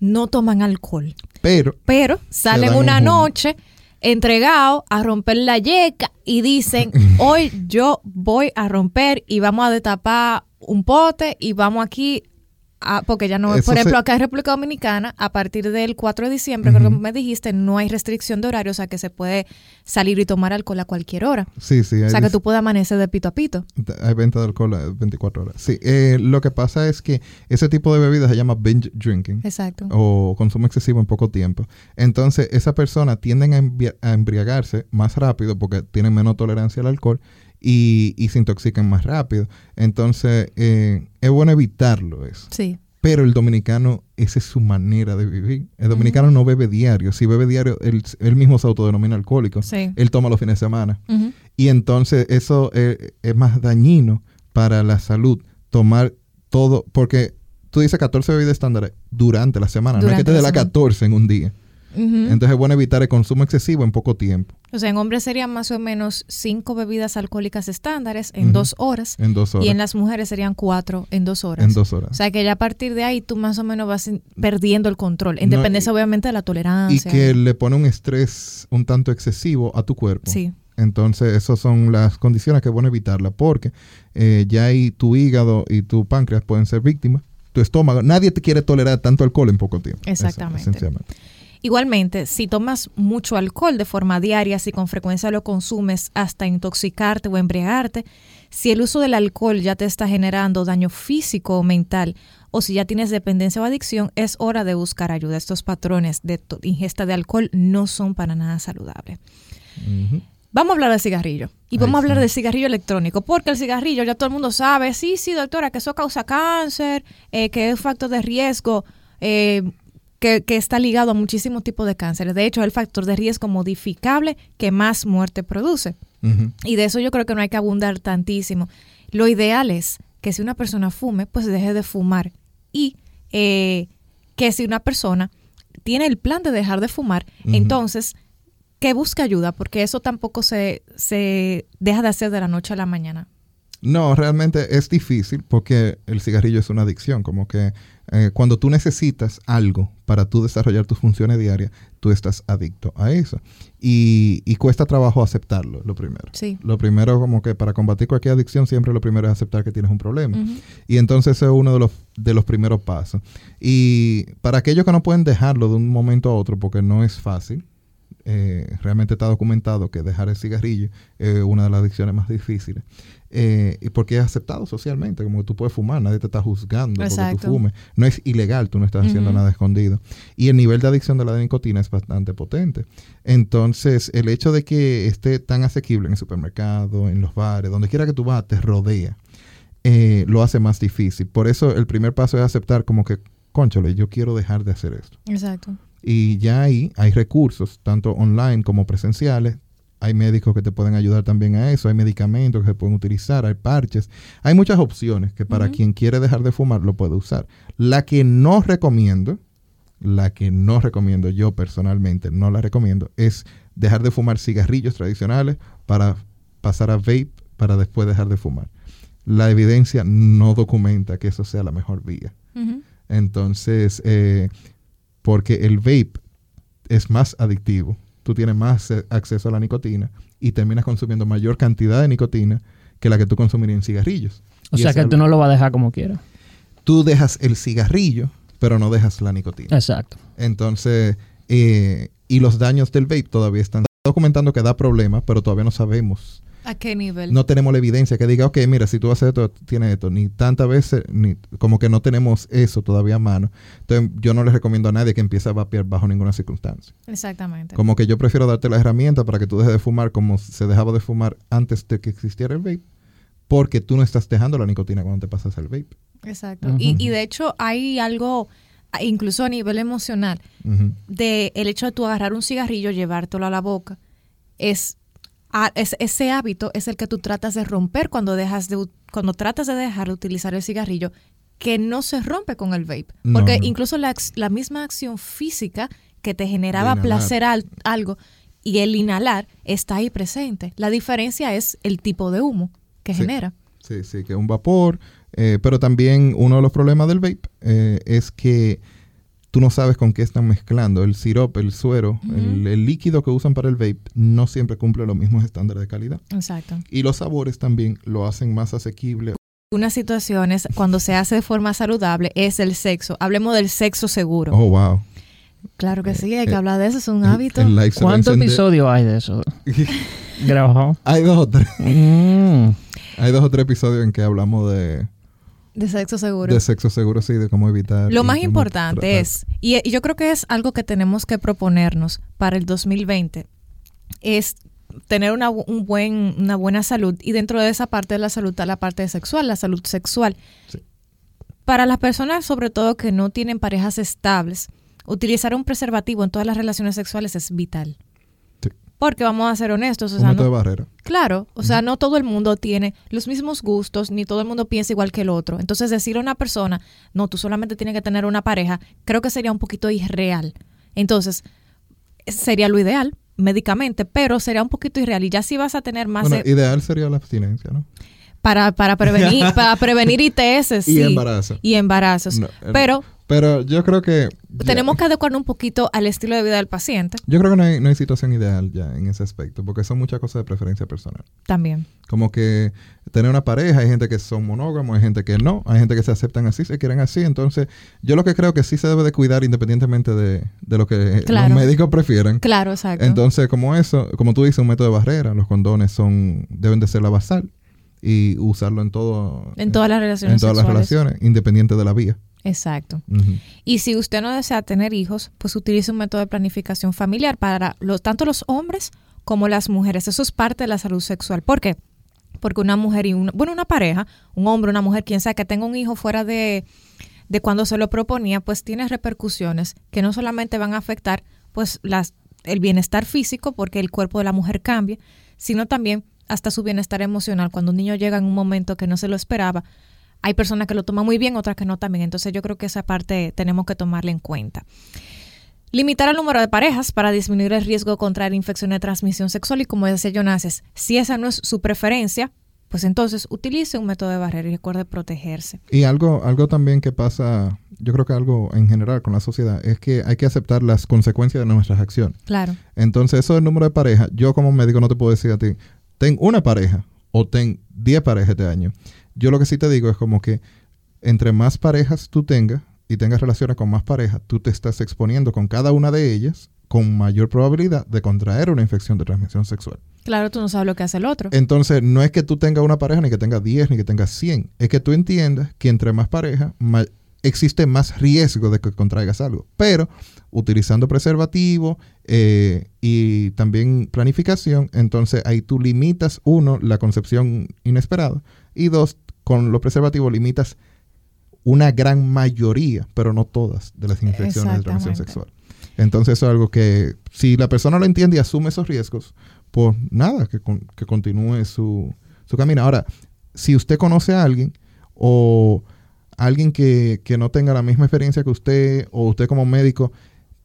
no toman alcohol? Pero, pero salen una un noche entregados a romper la yeca y dicen, hoy yo voy a romper y vamos a destapar un pote y vamos aquí, a, porque ya no, Eso por ejemplo, se- acá en República Dominicana, a partir del 4 de diciembre, creo que me dijiste, no hay restricción de horario, o sea que se puede salir y tomar alcohol a cualquier hora. sí, sí, O sea que tú puedes amanecer de pito a pito. hay venta de alcohol a 24 horas. Sí, eh, lo que pasa es que ese tipo de bebida se llama binge drinking. Exacto. o consumo excesivo en poco tiempo. Entonces, esa persona tienden a, a embriagarse más rápido porque tienen menos tolerancia al alcohol y, y se intoxican más rápido. Entonces, eh, es bueno evitarlo eso. Sí. Pero el dominicano, esa es su manera de vivir. El dominicano no bebe diario. Si bebe diario, él, él mismo se autodenomina alcohólico. Sí. Él toma los fines de semana. Y entonces eso eh, es más dañino para la salud tomar todo, porque tú dices 14 bebidas estándares durante la semana, no es que te dé la la semana. 14 en un día. Entonces es bueno evitar el consumo excesivo en poco tiempo, O sea, en hombres serían más o menos cinco bebidas alcohólicas estándares en dos horas. en dos horas. Y en las mujeres serían cuatro en dos horas. En dos horas. O sea que ya a partir de ahí tú más o menos vas perdiendo el control, en No, dependencia y- obviamente de la y tolerancia. que le pone un estrés un tanto excesivo a tu cuerpo. Sí, Entonces, esas son las condiciones que es bueno evitarla, porque eh, ya ahí tu hígado y tu páncreas pueden ser víctimas. Tu estómago, nadie te quiere tolerar tanto alcohol en poco tiempo. Eso, Exactamente. esencialmente. Igualmente, si tomas mucho alcohol de forma diaria, si con frecuencia lo consumes hasta intoxicarte o embriagarte, si el uso del alcohol ya te está generando daño físico o mental, o si ya tienes dependencia o adicción, es hora de buscar ayuda. Estos patrones de ingesta de alcohol no son para nada saludables. Vamos a hablar del cigarrillo. Y vamos a hablar sí. del cigarrillo electrónico, porque el cigarrillo ya todo el mundo sabe, sí, sí, doctora, que eso causa cáncer, eh, que es un factor de riesgo, eh, que, que está ligado a muchísimos tipos de cánceres. De hecho, es el factor de riesgo modificable que más muerte produce. Y de eso yo creo que no hay que abundar tantísimo. Lo ideal es que si una persona fume, pues deje de fumar. Y eh, que si una persona tiene el plan de dejar de fumar, entonces que busque ayuda, porque eso tampoco se, se deja de hacer de la noche a la mañana. No, realmente es difícil porque el cigarrillo es una adicción, como que eh, cuando tú necesitas algo para tú desarrollar tus funciones diarias, tú estás adicto a eso. Y, y cuesta trabajo aceptarlo, lo primero. Sí. Lo primero, como que para combatir cualquier adicción, siempre lo primero es aceptar que tienes un problema. Y entonces ese es uno de los, de los primeros pasos. Y para aquellos que no pueden dejarlo de un momento a otro, porque no es fácil, eh, realmente está documentado que dejar el cigarrillo es una de las adicciones más difíciles. Eh, y porque es aceptado socialmente, como que tú puedes fumar, nadie te está juzgando porque tú fumes. No es ilegal, tú no estás haciendo nada escondido. Y el nivel de adicción de la nicotina es bastante potente. Entonces, el hecho de que esté tan asequible en el supermercado, en los bares, donde quiera que tú vas, te rodea eh, lo hace más difícil. Por eso el primer paso es aceptar como que, conchole, yo quiero dejar de hacer esto. Exacto. Y ya ahí hay recursos, tanto online como presenciales. Hay médicos que te pueden ayudar también a eso, hay medicamentos que se pueden utilizar, hay parches. Hay muchas opciones que para quien quiere dejar de fumar lo puede usar. La que no recomiendo, la que no recomiendo yo personalmente, no la recomiendo, es dejar de fumar cigarrillos tradicionales para pasar a vape para después dejar de fumar. La evidencia no documenta que eso sea la mejor vía. Entonces, eh, porque el vape es más adictivo, tú tienes más acceso a la nicotina y terminas consumiendo mayor cantidad de nicotina que la que tú consumirías en cigarrillos. O Y sea que tú no lo vas a dejar como quieras. tú dejas el cigarrillo, pero no dejas la nicotina. Exacto. Entonces, eh, y los daños del vape todavía están documentando que da problemas, pero todavía no sabemos ¿A qué nivel? no tenemos la evidencia que diga, ok, mira, si tú haces esto, tienes esto. Ni tantas veces, ni como que no tenemos eso todavía a mano. Entonces, yo no le recomiendo a nadie que empiece a vapear bajo ninguna circunstancia. Exactamente. Como que yo prefiero darte las herramientas para que tú dejes de fumar como se dejaba de fumar antes de que existiera el vape, porque tú no estás dejando la nicotina cuando te pasas el vape. Exacto. Y, y de hecho hay algo, incluso a nivel emocional, de el hecho de tú agarrar un cigarrillo, llevártelo a la boca, es, a- es- ese hábito es el que tú tratas de romper cuando dejas de cuando tratas de dejar de utilizar el cigarrillo, que no se rompe con el vape, porque no. incluso la, la misma acción física que te generaba placer al- algo y el inhalar está ahí presente. La diferencia es el tipo de humo que Sí. genera. Sí, sí, que es un vapor. eh, pero también uno de los problemas del vape eh, es que tú no sabes con qué están mezclando. El sirope, el suero, el, el líquido que usan para el vape no siempre cumple los mismos estándares de calidad. Exacto. Y los sabores también lo hacen más asequible. Unas situaciones cuando se hace de forma saludable es el sexo. Hablemos del sexo seguro. Oh, wow. Claro que sí, hay que eh, hablar de eso, es un hábito. ¿Cuántos episodios hay de eso? Grabado. Hay dos o tres. Mm. Hay dos o tres episodios en que hablamos de, De sexo seguro. de sexo seguro, sí, de cómo evitar. Lo más importante tratar. es, y, y yo creo que es algo que tenemos que proponernos para el 2020, es tener una, un buen, una buena salud y dentro de esa parte de la salud está la parte sexual, la salud sexual. Sí. Para las personas, sobre todo que no tienen parejas estables, utilizar un preservativo en todas las relaciones sexuales es vital. Porque vamos a ser honestos, o sea, no- de barrera. Claro, o sea, no todo el mundo tiene los mismos gustos, ni todo el mundo piensa igual que el otro. Entonces, decirle a una persona, no, tú solamente tienes que tener una pareja, creo que sería un poquito irreal. Entonces, sería lo ideal médicamente, pero sería un poquito irreal. Y ya si vas a tener más Bueno, de- ideal sería la abstinencia, ¿no? Para, para prevenir, para prevenir ITS, sí. Y embarazo. Y embarazos. No, eh, pero Pero yo creo que... ya- tenemos que adecuarnos un poquito al estilo de vida del paciente Yo creo que no hay, no hay situación ideal ya en ese aspecto, porque son muchas cosas de preferencia personal. también. Como que tener una pareja, hay gente que son monógamos, hay gente que no, hay gente que se aceptan así, se quieren así. Entonces, yo lo que creo que sí se debe de cuidar independientemente de, de lo que Claro. los médicos prefieran. Claro, exacto. Entonces, como eso, como tú dices, un método de barrera, los condones son deben de ser la basal y usarlo en todo en todas las relaciones en todas las relaciones, independiente de la vía. Exacto. Y si usted no desea tener hijos, pues utilice un método de planificación familiar para los, tanto los hombres como las mujeres. Eso es parte de la salud sexual. ¿Por qué? Porque una mujer y una, bueno, una pareja, un hombre, una mujer, quien sea que tenga un hijo fuera de, de cuando se lo proponía, pues tiene repercusiones que no solamente van a afectar pues las, el bienestar físico, porque el cuerpo de la mujer cambia, sino también hasta su bienestar emocional. Cuando un niño llega en un momento que no se lo esperaba, hay personas que lo toman muy bien, otras que no también. Entonces yo creo que esa parte tenemos que tomarla en cuenta. Limitar el número de parejas para disminuir el riesgo de contraer infecciones de transmisión sexual y como decía Jonases, si esa no es su preferencia, pues entonces utilice un método de barrera y recuerde protegerse. Y algo, algo también que pasa, yo creo que algo en general con la sociedad, es que hay que aceptar las consecuencias de nuestras acciones. Claro, Entonces, eso del número de parejas, yo como médico no te puedo decir a ti, ten una pareja o ten 10 parejas este año. Yo lo que sí te digo es como que entre más parejas tú tengas y tengas relaciones con más parejas, tú te estás exponiendo con cada una de ellas con mayor probabilidad de contraer una infección de transmisión sexual. claro, tú no sabes lo que hace el otro. Entonces, no es que tú tengas una pareja, ni que tengas 10, ni que tengas 100. Es que tú entiendas que entre más parejas, existe más riesgo de que contraigas algo. Pero utilizando preservativo eh, y también planificación, entonces ahí tú limitas, uno, la concepción inesperada, y dos, con los preservativos limitas una gran mayoría, pero no todas, de las infecciones de transmisión sexual. Entonces eso es algo que si la persona lo entiende y asume esos riesgos, pues nada, que, con- que continúe su, su camino. Ahora, si usted conoce a alguien o alguien que, que no tenga la misma experiencia que usted o usted como médico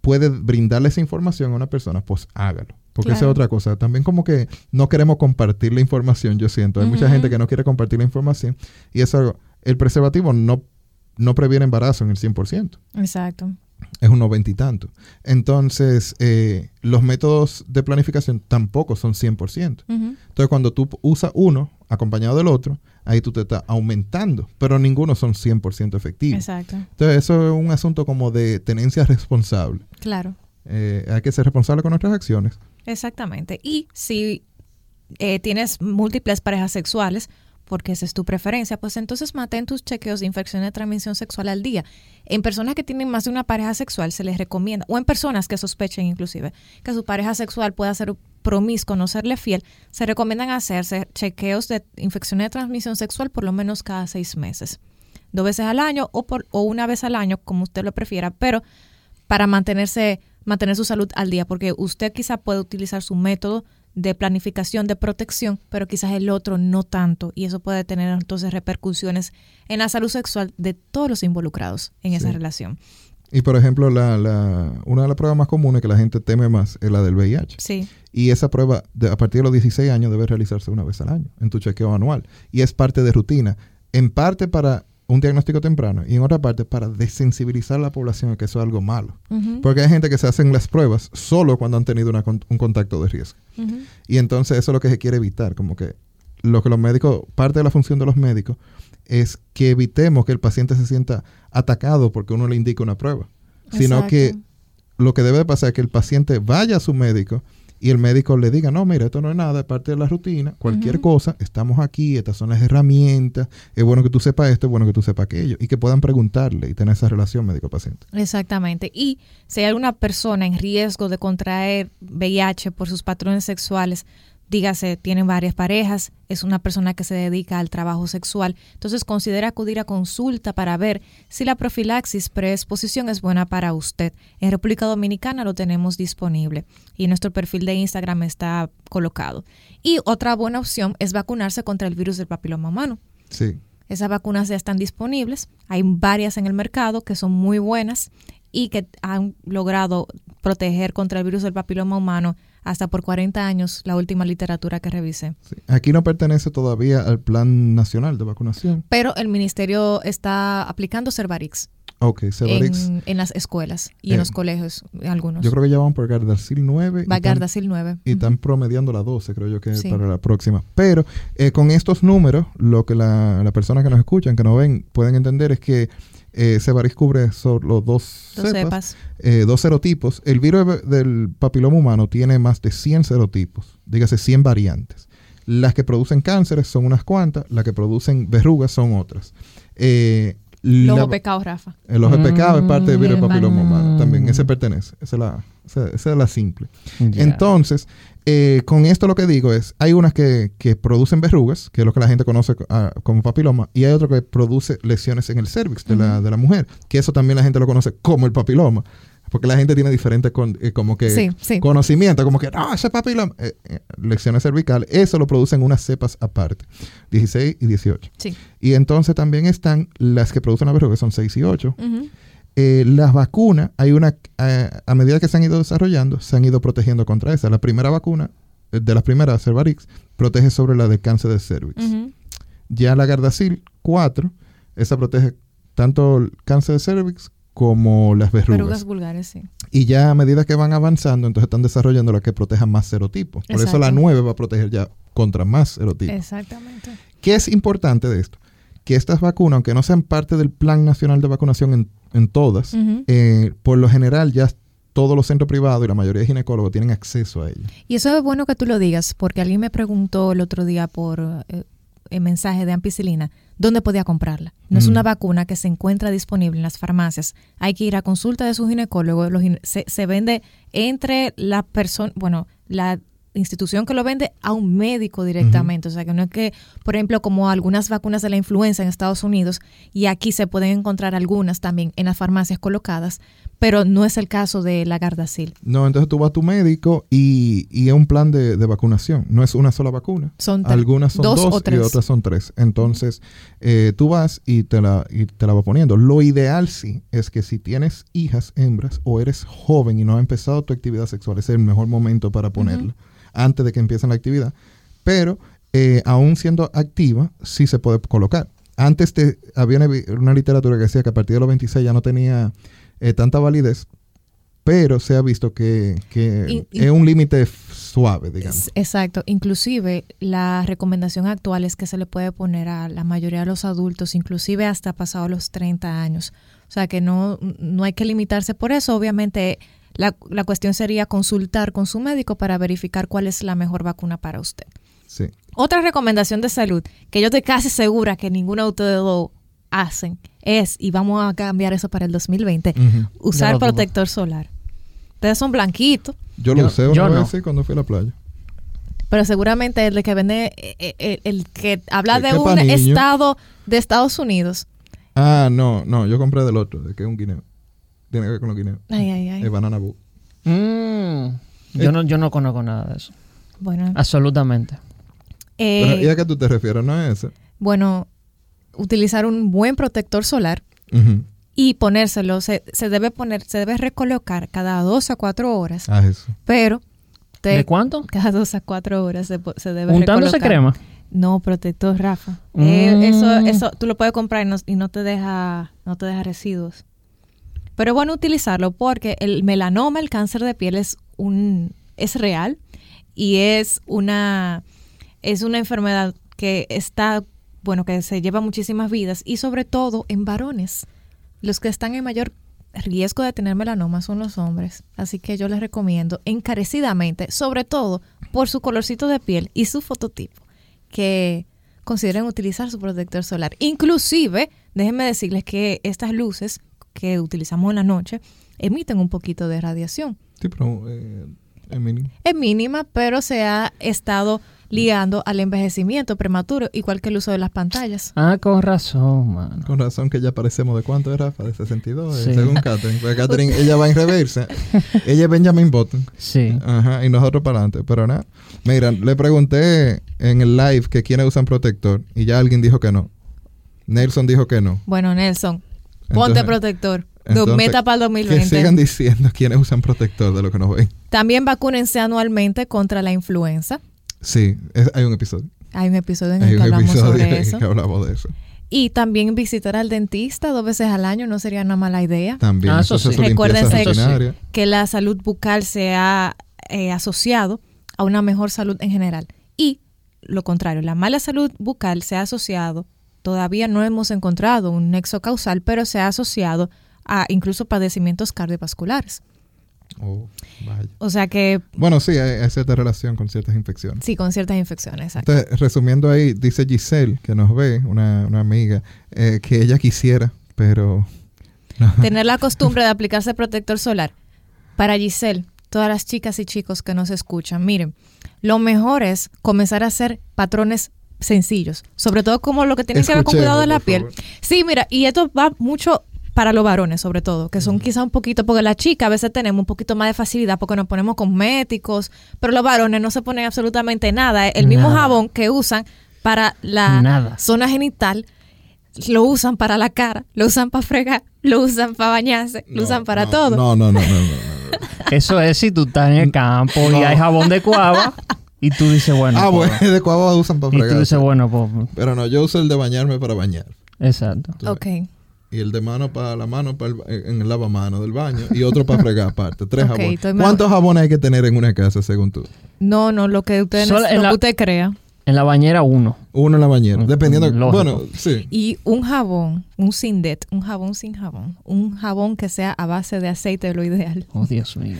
puede brindarle esa información a una persona, pues hágalo. Porque esa es otra cosa. También como que no queremos compartir la información, yo siento. Hay mucha gente que no quiere compartir la información y eso, el preservativo no, no previene embarazo en el 100% Exacto. es un noventa y tanto. Entonces, eh, los métodos de planificación tampoco son 100%. Ujú. Entonces, cuando tú usas uno acompañado del otro, ahí tú te estás aumentando, pero ninguno son 100% efectivos. Exacto. Entonces, eso es un asunto como de tenencia responsable. Claro. Eh, hay que ser responsable con nuestras acciones. Exactamente. Y si eh, tienes múltiples parejas sexuales, porque esa es tu preferencia, pues entonces mantén tus chequeos de infección de transmisión sexual al día. En personas que tienen más de una pareja sexual se les recomienda, o en personas que sospechen inclusive, que su pareja sexual pueda ser promiscuo, no serle fiel, se recomiendan hacerse chequeos de infección de transmisión sexual por lo menos cada seis meses. Dos veces al año o, por, o una vez al año, como usted lo prefiera, pero para mantenerse, mantener su salud al día, porque usted quizá puede utilizar su método de planificación de protección, pero quizás el otro no tanto, y eso puede tener entonces repercusiones en la salud sexual de todos los involucrados en esa relación. Y por ejemplo, la, la, una de las pruebas más comunes que la gente teme más es la del VIH. Sí, Y esa prueba, de- a partir de los 16 años, debe realizarse una vez al año en tu chequeo anual. Y es parte de rutina. En parte para un diagnóstico temprano y en otra parte para desensibilizar a la población a que eso es algo malo. Porque hay gente que se hacen las pruebas solo cuando han tenido una un contacto de riesgo. Y entonces eso es lo que se quiere evitar. Como que lo que los médicos, parte de la función de los médicos es que evitemos que el paciente se sienta atacado porque uno le indica una prueba. Sino que lo que debe de pasar es que el paciente vaya a su médico y el médico le diga, no, mira, esto no es nada, es parte de la rutina, cualquier cosa, estamos aquí, estas son las herramientas, es bueno que tú sepas esto, es bueno que tú sepas aquello, y que puedan preguntarle y tener esa relación médico-paciente. Exactamente. Y si hay alguna persona en riesgo de contraer VIH por sus patrones sexuales, dígase, tienen varias parejas, es una persona que se dedica al trabajo sexual, entonces considera acudir a consulta para ver si la profilaxis preexposición es buena para usted. En República Dominicana lo tenemos disponible y nuestro perfil de Instagram está colocado. Y otra buena opción es vacunarse contra el virus del papiloma humano. Sí. Esas vacunas ya están disponibles. Hay varias en el mercado que son muy buenas y que han logrado proteger contra el virus del papiloma humano hasta por 40 años, la última literatura que revisé. sí. Aquí no pertenece todavía al Plan Nacional de Vacunación. Pero el ministerio está aplicando Cervarix Ok, Cevarix. en, en las escuelas y en Eh, los colegios, algunos. Yo creo que ya van por Gardasil 9. y están- Gardasil 9. Y están promediando la 12, creo yo que Sí. para la próxima. Pero eh, con estos números, lo que la, la personas que nos escuchan, que nos ven, pueden entender es que eh, Cevarix cubre solo dos, Dos cepas, cepas. eh, dos serotipos. El virus de- del papiloma humano tiene más de 100 serotipos, dígase 100 variantes. Las que producen cánceres son unas cuantas, las que producen verrugas son otras. Eh, Los la- pecados, Rafa. el ojo de pecado es parte del virus del Mm, papiloma humano. También, ese pertenece. Esa es la, esa- esa es la simple. Entonces, eh, con esto lo que digo es, hay unas que, que producen verrugas, que es lo que la gente conoce ah, como papiloma, y hay otro que produce lesiones en el cervix de, la, de la mujer, que eso también la gente lo conoce como el papiloma, porque la gente tiene diferentes con- eh, como que Sí, sí. conocimientos, como que, no, ese papiloma, eh, eh, lesiones cervicales, eso lo producen unas cepas aparte, 16 y 18. Sí. Y entonces también están las que producen las verrugas, son 6 y 8, Ujú. Eh, las vacunas, hay una, eh, a medida que se han ido desarrollando, se han ido protegiendo contra esa. La primera vacuna, eh, de las primeras, Cervarix, protege sobre la del cáncer de cervix. Ya la Gardasil 4, esa protege tanto el cáncer de cervix como las verrugas. Verrugas vulgares, sí. Y ya a medida que van avanzando, entonces están desarrollando la que proteja más serotipos. Por eso la 9 va a proteger ya contra más serotipos. Exactamente. ¿Qué es importante de esto? Que estas vacunas, aunque no sean parte del Plan Nacional de Vacunación en, en todas, eh, por lo general ya todos los centros privados y la mayoría de ginecólogos tienen acceso a ella. Y eso es bueno que tú lo digas, porque alguien me preguntó el otro día por eh, el mensaje de ampicilina, ¿dónde podía comprarla? No es Mm. una vacuna que se encuentra disponible en las farmacias. Hay que ir a consulta de su ginecólogo. Los gine- se, se vende entre la persona, bueno, la institución que lo vende a un médico directamente. O sea, que no es que, por ejemplo, como algunas vacunas de la influenza en Estados Unidos, y aquí se pueden encontrar algunas también en las farmacias colocadas, pero no es el caso de la Gardasil. No, entonces tú vas a tu médico y, y es un plan de, de vacunación. No es una sola vacuna. Son Algunas son dos dos, o tres. y otras son tres. Entonces, eh, tú vas y te, la, y te la va poniendo. Lo ideal sí es que si tienes hijas hembras o eres joven y no has empezado tu actividad sexual, es el mejor momento para ponerla, antes de que empiecen la actividad. Pero eh, aún siendo activa, sí se puede colocar. Antes te, había una, una literatura que decía que a partir de los 26 ya no tenía eh, tanta validez, pero se ha visto que, que Y- y- es un límite suave, digamos. Exacto. Inclusive la recomendación actual es que se le puede poner a la mayoría de los adultos, inclusive hasta pasados los 30 años. O sea que no, no hay que limitarse por eso. Obviamente la, la cuestión sería consultar con su médico para verificar cuál es la mejor vacuna para usted. Sí. Otra recomendación de salud que yo estoy casi segura que ninguno de ustedes dos hacen es, y vamos a cambiar eso para el 2020, Ujú. usar protector solar. Ustedes son blanquitos, Yo lo Yo- usé una yo vez no. cuando fui a la playa. pero seguramente el de que vende, eh, eh, el, que habla El de que un estado de Estados Unidos. Ah, no, no, yo compré del otro, de que es un guineo. Tiene que ver con los guineos. Ay, ay, ay. El banana boat. Mm, yo, no, yo no conozco nada de eso. Bueno, Absolutamente. eh, Pero, ¿Y a qué tú te refieres? ¿No es ese? bueno, utilizar un buen protector solar Ujú. y ponérselo, se, se debe poner, se debe recolocar cada dos a cuatro horas, Ah, eso. pero te- ¿De cuánto? cada dos a cuatro horas se, se debe ¿Untándose recolocar. crema? No, protector, Rafa. Mm. Eh, eso, eso tú lo puedes comprar y no, y no te deja, no te deja residuos. Pero es bueno utilizarlo porque el melanoma, el cáncer de piel, es un, es real y es una, es una enfermedad que está, bueno, que se lleva muchísimas vidas y sobre todo en varones. Los que están en mayor riesgo de tener melanoma son los hombres. Así que yo les recomiendo encarecidamente, sobre todo por su colorcito de piel y su fototipo, que consideren utilizar su protector solar. Inclusive, déjenme decirles que estas luces que utilizamos en la noche emiten un poquito de radiación. Sí, pero eh, es mínimo. Es mínima, pero se ha estado ligando al envejecimiento prematuro, igual que el uso de las pantallas. Ah, con razón, mano. Con razón que ya parecemos de cuánto es Rafa, de 62, eh, Sí. según Catherine. Porque Catherine, ella va en reversa. ella es Benjamin Button. Sí. Ajá, y nosotros para adelante. Pero nada. Mira, le pregunté en el live que quiénes usan protector y ya alguien dijo que no. Nelson dijo que no. Bueno, Nelson, ponte Entonces- protector. entonces, meta para el Que 2020. sigan diciendo quiénes usan protector de lo que nos ven. También vacúnense anualmente contra la influenza. Sí, es- hay un episodio. Hay un episodio en el que hablamos episodio sobre eso. que hablamos de eso. Y también visitar al dentista dos veces al año no sería una mala idea. También. Ah, eso sí. Recuérdense-. Que la salud bucal se ha eh, asociado a una mejor salud en general. Y lo contrario, la mala salud bucal se ha asociado, todavía no hemos encontrado un nexo causal, pero se ha asociado a incluso padecimientos cardiovasculares. Oh, vaya. O sea que Bueno, sí, hay, hay cierta relación con ciertas infecciones. sí, con ciertas infecciones. exacto. Entonces, resumiendo ahí, dice Giselle, que nos ve, una, una amiga, eh, que ella quisiera, pero... Tener la costumbre de aplicarse protector solar. Para Giselle, todas las chicas y chicos que nos escuchan, miren, lo mejor es comenzar a hacer patrones sencillos, sobre todo como lo que tiene que ver con cuidado de la piel. favor. Sí, mira, y esto va mucho para los varones sobre todo, que son quizá un poquito, porque la chica a veces tenemos un poquito más de facilidad porque nos ponemos cosméticos, pero los varones no se ponen absolutamente nada. El mismo jabón que usan para la Nada. zona genital, lo usan para la cara, lo usan para fregar, lo usan para bañarse, lo usan para no, todo. No, no, no, no, no, no, no. Eso es si tú estás en el campo y hay jabón de cuava y tú dices, bueno. ah, pues, bueno, de cuava usan para Y tú fregar. dices, bueno, pues. Pero no, yo uso el de bañarme para bañar. Exacto. sabes. Ok. Y el de mano para la mano para el- en el lavamano del baño. Y otro para fregar aparte. Tres Ok, jabones. ¿Cuántos jabones hay que tener en una casa según tú? No, no, lo que usted, Solo en lo la- que usted crea. En la bañera, uno. Uno en la bañera. Dependiendo. Bueno, sí. Y un jabón, un Sindet, un jabón sin jabón, un jabón que sea a base de aceite es lo ideal. Oh, Dios mío.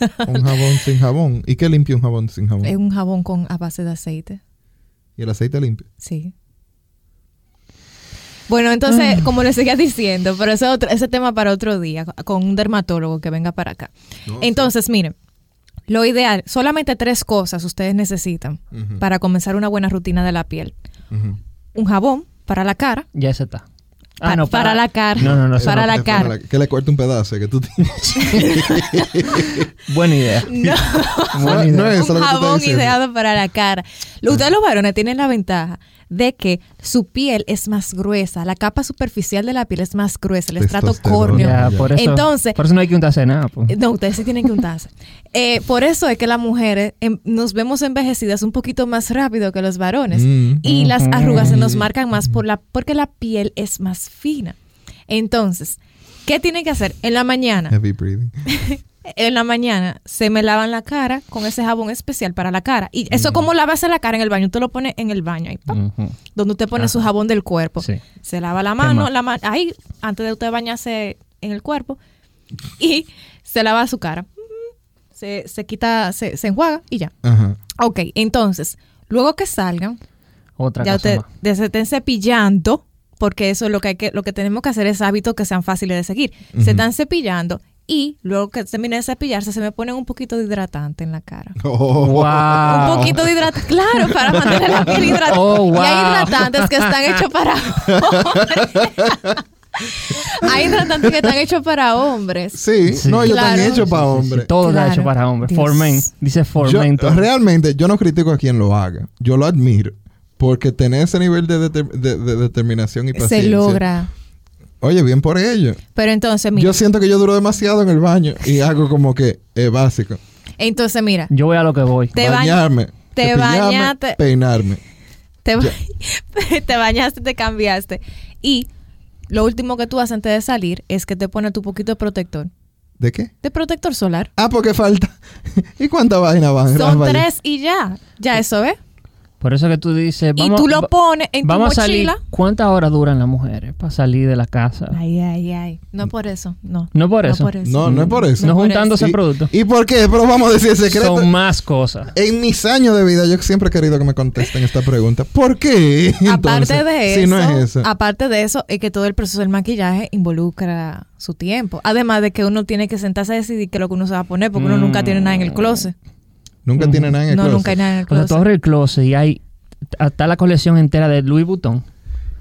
Un jabón sin jabón. ¿Y qué limpia un jabón sin jabón? Es un jabón con a base de aceite, Y el aceite limpio. sí. Bueno, Ah. entonces, como les seguía diciendo, pero ese, otro, ese tema para otro día, con un dermatólogo que venga para acá. Entonces, miren, lo ideal, solamente tres cosas ustedes necesitan para comenzar una buena rutina de la piel. Un jabón para la cara, Ya ese está. Pa- Ah, no, para la cara. No, no, no. Para no. la cara. que le corte un pedazo que tú tienes. Buena idea. No. Buena No, idea. no es eso un jabón ideado para la cara. Ustedes los varones tienen la ventaja de que su piel es más gruesa, la capa superficial de la piel es más gruesa, el estrato córneo. Por eso, Entonces- por eso no hay que untarse nada. pues. No, ustedes sí tienen que untarse. Eh, por eso es que las mujeres em, nos vemos envejecidas un poquito más rápido que los varones. Mm. Y las arrugas se nos marcan más por la, porque la piel es más fina. Entonces, ¿qué tienen que hacer? En la mañana, Heavy breathing. en la mañana se me lavan la cara con ese jabón especial para la cara. Y eso como lavarse la cara en el baño, usted lo pone en el baño ahí, ¡pam! Ujú. donde usted pone su jabón del cuerpo. Sí. Se lava la mano, la ma- ahí, antes de usted bañarse en el cuerpo, y se lava su cara. Se, se quita, se, se enjuaga y ya. Ajá. Ok, entonces, Luego que salgan, Otra ya cosa usted más. ya se estén cepillando, porque eso es lo que hay que, lo que tenemos que hacer es hábitos que sean fáciles de seguir. Se están cepillando y luego que termine de cepillarse se me ponen un poquito de hidratante en la cara. Oh. Wow. Un poquito de hidratante, claro, para mantener la piel hidratada. Oh, wow. Y hay hidratantes que están hechos para hombres. hay hidratantes que están hechos para hombres. Sí, Sí. no, ellos Claro. están hechos para Sí, sí, hombres. todo está Claro. hecho para hombres. Dios. For men. Dice for Yo- men. todo. realmente, yo no critico a quien lo haga. Yo lo admiro. Porque tener ese nivel de- de determinación y paciencia. Se logra. Oye, bien por ello. Pero entonces, mira. Yo siento que yo duro demasiado en el baño y hago como que es básico. Entonces, mira. Yo voy a lo que voy. Te baña- Bañarme, te bañaste. peinarme. Te, ba- te bañaste, te cambiaste. Y lo último que tú haces antes de salir es que te pones tu poquito de protector. ¿De qué? De protector solar. Ah, porque falta. ¿Y cuánta vaina van? Son tres y ya. Ya eso, ¿ves? Por eso que tú dices. Y Vamos, tú lo pones en tu Vamos a salir. mochila. ¿Cuántas horas duran las mujeres para salir de la casa? Ay, ay, ay. No por eso. No. No por eso. No por eso. No, no es por eso. No ese ¿Y- producto. ¿Y por qué? Pero vamos a decir el secreto. Son más cosas. En mis años de vida, yo siempre he querido que me contesten esta pregunta. ¿Por qué? aparte de eso, Si no es eso. aparte de eso, es que todo el proceso del maquillaje involucra su tiempo. Además de que uno tiene que sentarse a decidir qué es lo que uno se va a poner, porque uno nunca tiene nada en el closet. Nunca tiene nada en el No, closet. nunca hay nada en el O sea, tú closet. abres el closet y hay hasta la colección entera de Louis Vuitton.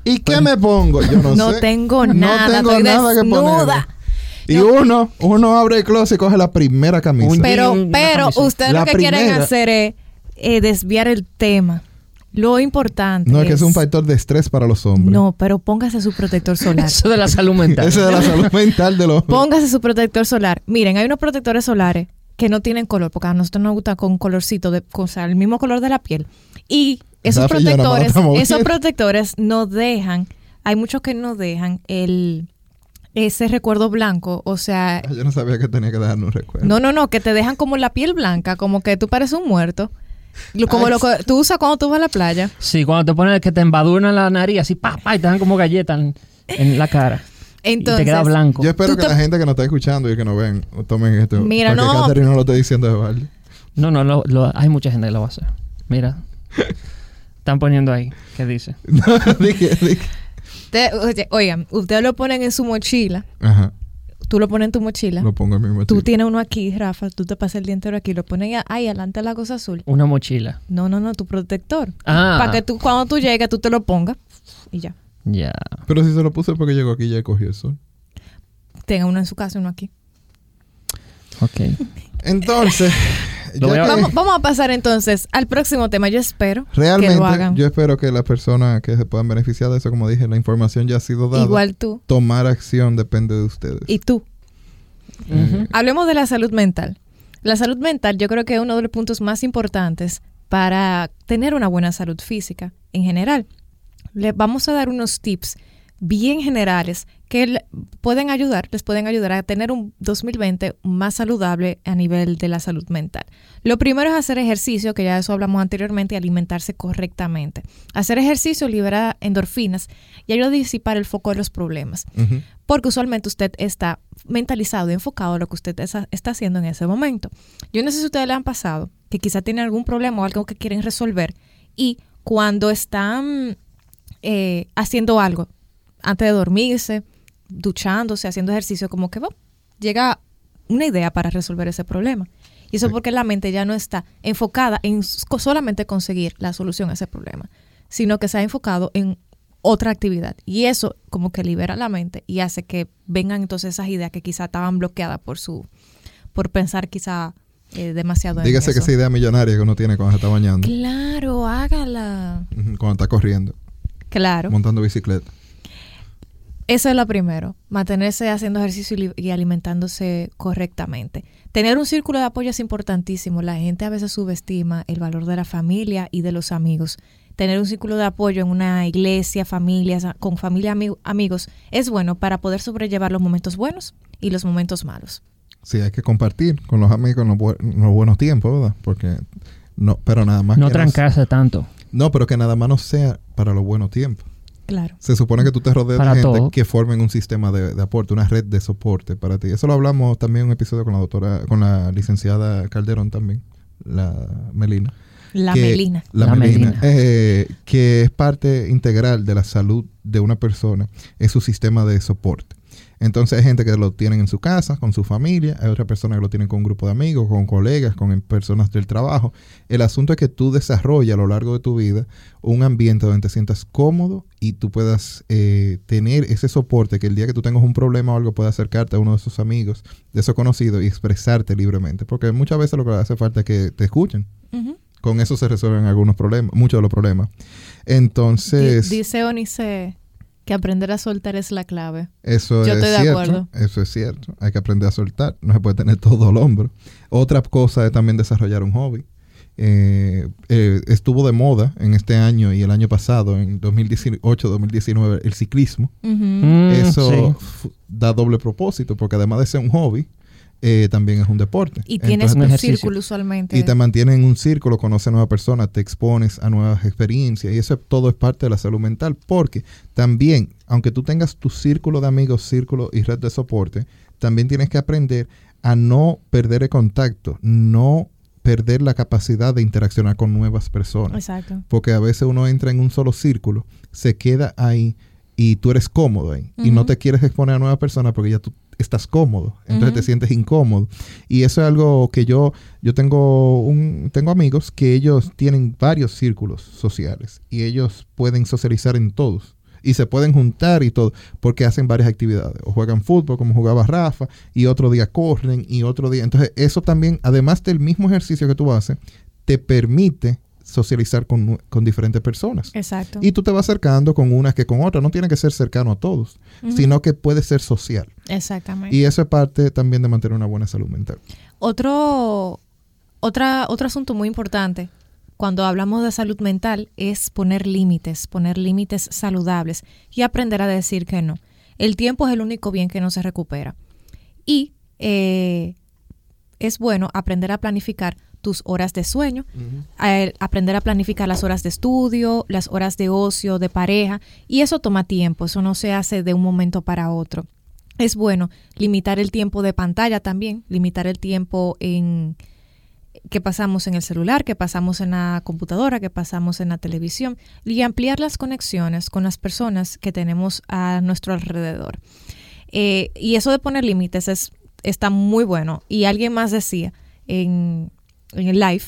¿Y qué me pongo? Yo no, No sé. tengo No nada, tengo estoy nada que desnuda. poner. Y uno, uno abre el closet y coge la primera camisa. Pero, pero camisa. ustedes La lo que quieren primera. hacer es eh, desviar el tema. Lo importante no, es que es un factor de estrés para los hombres. No, pero póngase su protector solar. Eso de la salud mental. Ese de la salud mental de los Póngase su protector solar. Miren, hay unos protectores solares que no tienen color, porque a nosotros nos gusta con colorcito, de, o sea, el mismo color de la piel. Y esos protectores, esos protectores no dejan, hay muchos que no dejan el ese recuerdo blanco, o sea, Yo no sabía que tenía que darnos un recuerdo. no, no, no, que te dejan como la piel blanca, como que tú pareces un muerto. Lo- Como Ay, lo que tú usas cuando tú vas a la playa. Sí, cuando te ponen que te embadurnan la nariz así, pa, pa, y te dan como galletas en, en la cara. Entonces, y te queda blanco. Yo espero que te- la gente que nos está escuchando y que nos ven tomen esto. Mira, no. Catherine no lo está diciendo de balde. No, no, lo- lo- hay mucha gente que lo va a hacer. Mira. Están poniendo ahí. ¿Qué dice? dije, dije. te- oye, oigan, ustedes lo ponen en su mochila, Ajá. tú lo pones en tu mochila. Lo pongo en mi mochila. Tú tienes uno aquí, Rafa, tú te pasas el día entero aquí, lo pones ahí adelante de la cosa azul. Una mochila. No, no, no, tu protector. Ah. Para que tú, cuando tú llegues, tú te lo pongas y ya. Ya. Pero si se lo puse porque llegó aquí y ya cogió el sol. Tenga uno en su casa y uno aquí. Ok. Entonces, ya que Vamos, vamos a pasar entonces al próximo tema. Yo espero que realmente lo hagan. yo espero que las personas que se puedan beneficiar de eso, como dije, la información ya ha sido dada. Igual tú Tomar acción depende de ustedes. y tú. Ujú. Hablemos de la salud mental. La salud mental yo creo que es uno de los puntos más importantes para tener una buena salud física en general. Le vamos a dar unos tips bien generales que pueden ayudar, les pueden ayudar a tener un 2020 más saludable a nivel de la salud mental. Lo primero es hacer ejercicio, que ya de eso hablamos anteriormente, y alimentarse correctamente. Hacer ejercicio libera endorfinas y ayuda a disipar el foco de los problemas porque usualmente usted está mentalizado y enfocado a lo que usted está haciendo en ese momento. Yo no sé si ustedes le han pasado que quizá tienen algún problema o algo que quieren resolver y cuando están eh, haciendo algo, antes de dormirse, duchándose, haciendo ejercicio, como que llega una idea para resolver ese problema. Y eso Sí. porque la mente ya no está enfocada en solamente conseguir la solución a ese problema, sino que se ha enfocado en otra actividad. Y eso como que libera la mente y hace que vengan entonces esas ideas que quizá estaban bloqueadas por su, por pensar quizá eh, demasiado en Dígase que eso. esa idea millonaria que uno tiene cuando se está bañando, Claro, hágala. Cuando está corriendo, Claro. montando bicicleta. Eso es lo primero, mantenerse haciendo ejercicio y, li- y alimentándose correctamente. Tener un círculo de apoyo es importantísimo. La gente a veces subestima el valor de la familia y de los amigos. Tener un círculo de apoyo en una iglesia, familias, con familia, ami- amigos, es bueno para poder sobrellevar los momentos buenos y los momentos malos. Sí, hay que compartir con los amigos en los, bu- en los buenos tiempos, ¿verdad? Porque no, pero nada más No que trancarse tanto. No, pero que nada más no sea para los buenos tiempos. Claro. Se supone que tú te rodeas Para de gente todo. que formen un sistema de, de aporte, una red de soporte para ti. Eso lo hablamos también en un episodio con la doctora, con la licenciada Calderón también, la Melina. La que- melina. La, La melina. melina. eh, que es parte integral de la salud de una persona, es su sistema de soporte. Entonces hay gente que lo tienen en su casa, con su familia, hay otras personas que lo tienen con un grupo de amigos, con colegas, con em- personas del trabajo. El asunto es que tú desarrollas a lo largo de tu vida un ambiente donde te sientas cómodo y tú puedas eh, tener ese soporte que el día que tú tengas un problema o algo puedas acercarte a uno de esos amigos, de esos conocidos y expresarte libremente. Porque muchas veces lo que hace falta es que te escuchen con eso se resuelven algunos problemas, muchos de los problemas. Entonces, dice Onice que aprender a soltar es la clave. eso yo es estoy de cierto. acuerdo. Eso es cierto. Hay que aprender a soltar. No se puede tener todo al hombro. Otra cosa es también desarrollar un hobby. Eh, eh, estuvo de moda en este año y el año pasado, en 2018-2019, el ciclismo. Mm, Eso sí. da doble propósito, porque además de ser un hobby, eh, también es un deporte. Y tienes Entonces, un círculo usualmente. y te mantiene en un círculo, conoces a nuevas personas, te expones a nuevas experiencias y eso todo es parte de la salud mental porque también, aunque tú tengas tu círculo de amigos, círculo y red de soporte, también tienes que aprender a no perder el contacto, no perder la capacidad de interaccionar con nuevas personas. Exacto. Porque a veces uno entra en un solo círculo, se queda ahí y tú eres cómodo ahí. Y no te quieres exponer a nuevas personas porque ya tú estás cómodo. Entonces te sientes incómodo. Y eso es algo que yo, yo tengo un, tengo amigos que ellos tienen varios círculos sociales y ellos pueden socializar en todos. Y se pueden juntar y todo, porque hacen varias actividades. O juegan fútbol, como jugaba Rafa, y otro día corren, y otro día. Entonces, eso también, además del mismo ejercicio que tú haces, te permite socializar con, con diferentes personas. Exacto. Y tú te vas acercando con unas que con otras. No tiene que ser cercano a todos, sino que puede ser social. Exactamente. Y eso es parte también de mantener una buena salud mental. Otro, otra, otro asunto muy importante cuando hablamos de salud mental es poner límites, poner límites saludables y aprender a decir que no. El tiempo es el único bien que no se recupera. Y eh, es bueno aprender a planificar tus horas de sueño, a- aprender a planificar las horas de estudio, las horas de ocio, de pareja, y eso toma tiempo, eso no se hace de un momento para otro. Es bueno limitar el tiempo de pantalla también, limitar el tiempo en que pasamos en el celular, que pasamos en la computadora, que pasamos en la televisión y ampliar las conexiones con las personas que tenemos a nuestro alrededor. Eh, y eso de poner límites es, está muy bueno. Y alguien más decía en, en el live,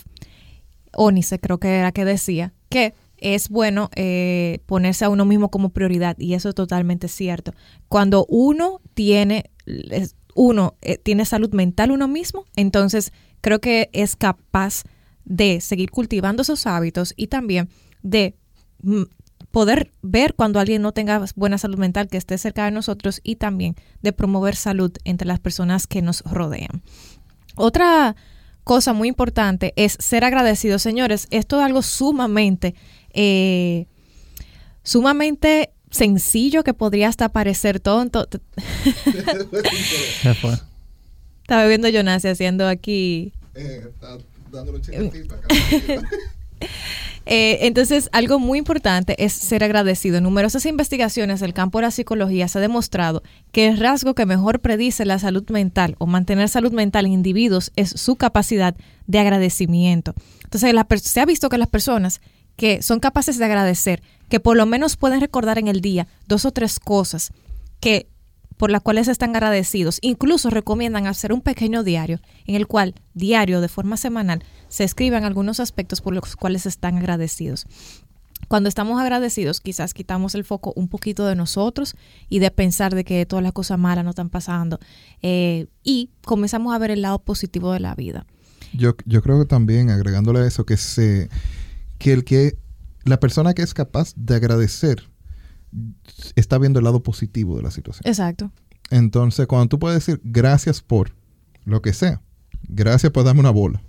Onice creo que era que decía, que es bueno eh, ponerse a uno mismo como prioridad y eso es totalmente cierto. Cuando uno tiene, uno eh, tiene salud mental uno mismo, entonces creo que es capaz de seguir cultivando esos hábitos y también de mm, poder ver cuando alguien no tenga buena salud mental que esté cerca de nosotros y también de promover salud entre las personas que nos rodean. Otra cosa muy importante es ser agradecidos, señores. Esto es algo sumamente, eh, sumamente sencillo que podría hasta parecer tonto. Estaba viendo Jonas haciendo aquí Eh, entonces, algo muy importante es ser agradecido. En numerosas investigaciones del campo de la psicología se ha demostrado que el rasgo que mejor predice la salud mental o mantener salud mental en individuos es su capacidad de agradecimiento. Entonces, se ha visto que las personas que son capaces de agradecer, que por lo menos pueden recordar en el día dos o tres cosas que por las cuales están agradecidos. Incluso recomiendan hacer un pequeño diario en el cual, diario de forma semanal, se escriban algunos aspectos por los cuales están agradecidos. Cuando estamos agradecidos, quizás quitamos el foco un poquito de nosotros y de pensar de que todas las cosas malas no están pasando eh, y comenzamos a ver el lado positivo de la vida. Yo, yo creo que también, agregándole a eso, que se que el que la persona que es capaz de agradecer está viendo el lado positivo de la situación. Exacto. Entonces, cuando tú puedes decir gracias por lo que sea, gracias por darme una bola,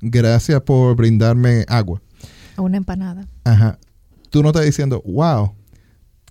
gracias por brindarme agua, O Una empanada. ajá, tú no estás diciendo, wow,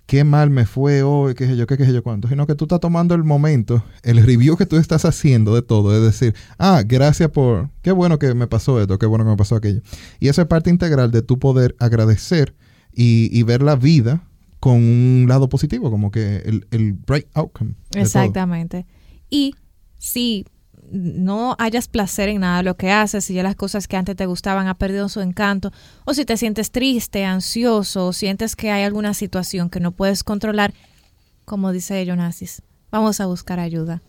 qué mal me fue hoy, qué sé yo, qué, qué sé yo cuánto, sino que tú estás tomando el momento, el review que tú estás haciendo de todo, es decir, ah, gracias por, qué bueno que me pasó esto, qué bueno que me pasó aquello. Y eso es parte integral de tu poder agradecer y, y ver la vida con un lado positivo, como que el, el bright outcome. Exactamente. Y si no hayas placer en nada de lo que haces, si ya las cosas que antes te gustaban han perdido su encanto, o si te sientes triste, ansioso, o sientes que hay alguna situación que no puedes controlar, como dice Jonasis, vamos a buscar ayuda,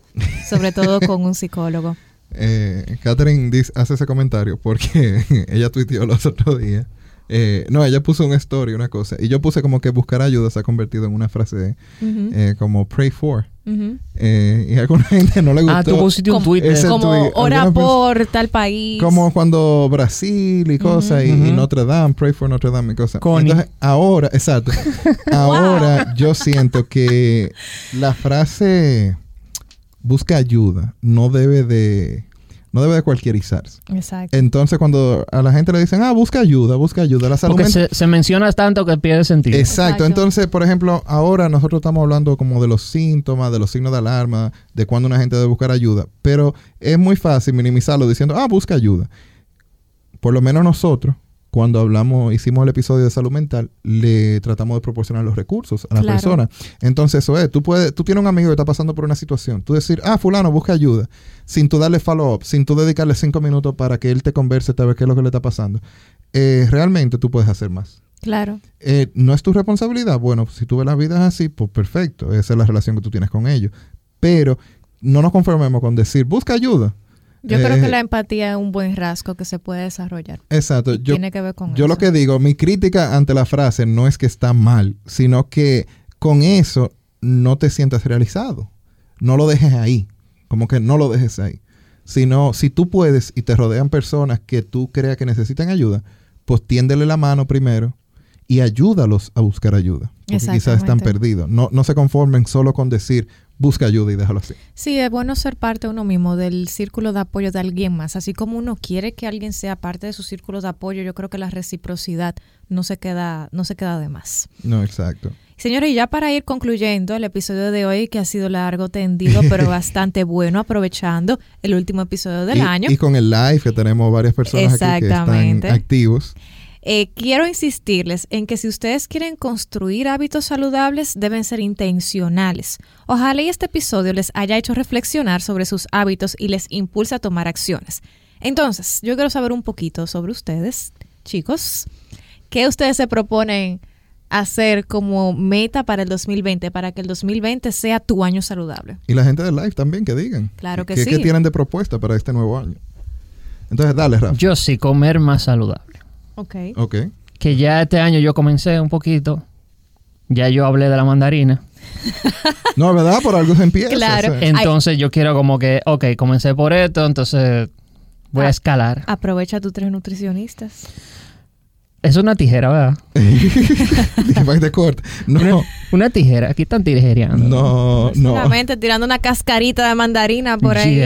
sobre todo con un psicólogo. Eh, Catherine dice- hace ese comentario porque ella tuiteó los otros días. Eh, no, ella puso una story, una cosa. Y yo puse como que buscar ayuda se ha convertido en una frase eh, como pray for. Eh, y a alguna gente no le gustó. Ah, tú pusiste un eso. Como tweet, ora por tal país. Como cuando Brasil y cosas, y. Notre Dame, pray for Notre Dame y cosas. Entonces, ahora, exacto. ahora yo siento que la frase busca ayuda no debe de no debe de cualquierizarse. Exacto. Entonces, cuando a la gente le dicen, ah, busca ayuda, busca ayuda, la salud Porque mental- se, se menciona tanto que pierde sentido. Exacto. Exacto. Entonces, por ejemplo, ahora nosotros estamos hablando como de los síntomas, de los signos de alarma, de cuando una gente debe buscar ayuda. Pero es muy fácil minimizarlo diciendo, ah, busca ayuda. Por lo menos nosotros, cuando hablamos, hicimos el episodio de salud mental, le tratamos de proporcionar los recursos a la Claro. persona. Entonces, eso es, tú puedes, tú tienes un amigo que está pasando por una situación, tú decir, ah, fulano, busca ayuda, sin tú darle follow-up, sin tú dedicarle cinco minutos para que él te converse, te ver qué es lo que le está pasando. Eh, realmente tú puedes hacer más. Claro. Eh, no es tu responsabilidad. Bueno, si tú ves las vidas así, pues perfecto. Esa es la relación que tú tienes con ellos. Pero no nos conformemos con decir, busca ayuda. Yo creo Eh, que la empatía es un buen rasgo que se puede desarrollar. Exacto. Yo, tiene que ver con yo eso. lo que digo, mi crítica ante la frase no es que está mal, sino que con eso no te sientas realizado. No lo dejes ahí. Como que no lo dejes ahí. Sino, si tú puedes y te rodean personas que tú creas que necesitan ayuda, pues tiéndele la mano primero y ayúdalos a buscar ayuda. Porque quizás están perdidos. No, no se conformen solo con decir, busca ayuda y déjalo así. Sí, es bueno ser parte uno mismo del círculo de apoyo de alguien más. Así como uno quiere que alguien sea parte de su círculo de apoyo, yo creo que la reciprocidad no se queda, no se queda de más. No, exacto. Señores, y ya para ir concluyendo el episodio de hoy, que ha sido largo, tendido, pero bastante bueno, aprovechando el último episodio del y, año. y con el live, que tenemos varias personas aquí que están activos. Eh, quiero insistirles en que si ustedes quieren construir hábitos saludables, deben ser intencionales. Ojalá y este episodio les haya hecho reflexionar sobre sus hábitos y les impulse a tomar acciones. Entonces, yo quiero saber un poquito sobre ustedes, chicos. ¿Qué ustedes se proponen hacer como meta para el 2020, para que el 2020 sea tu año saludable? Y la gente del live también, que digan. Claro que ¿Qué, sí. ¿Qué tienen de propuesta para este nuevo año? Entonces, dale, Rafa. Yo sí, comer más saludable. Ok. Ok. Que ya este año yo comencé un poquito. Ya yo hablé de la mandarina. No, ¿verdad? Por algo se empieza. Claro. o sea. Entonces yo quiero como que, ok, comencé por esto, entonces voy a escalar. Aprovecha tus tres nutricionistas. Es una tijera, ¿verdad? Dije, para que te corte. No, una tijera. Aquí están tijereando. no, no. Solamente tirando una cascarita de mandarina por ahí.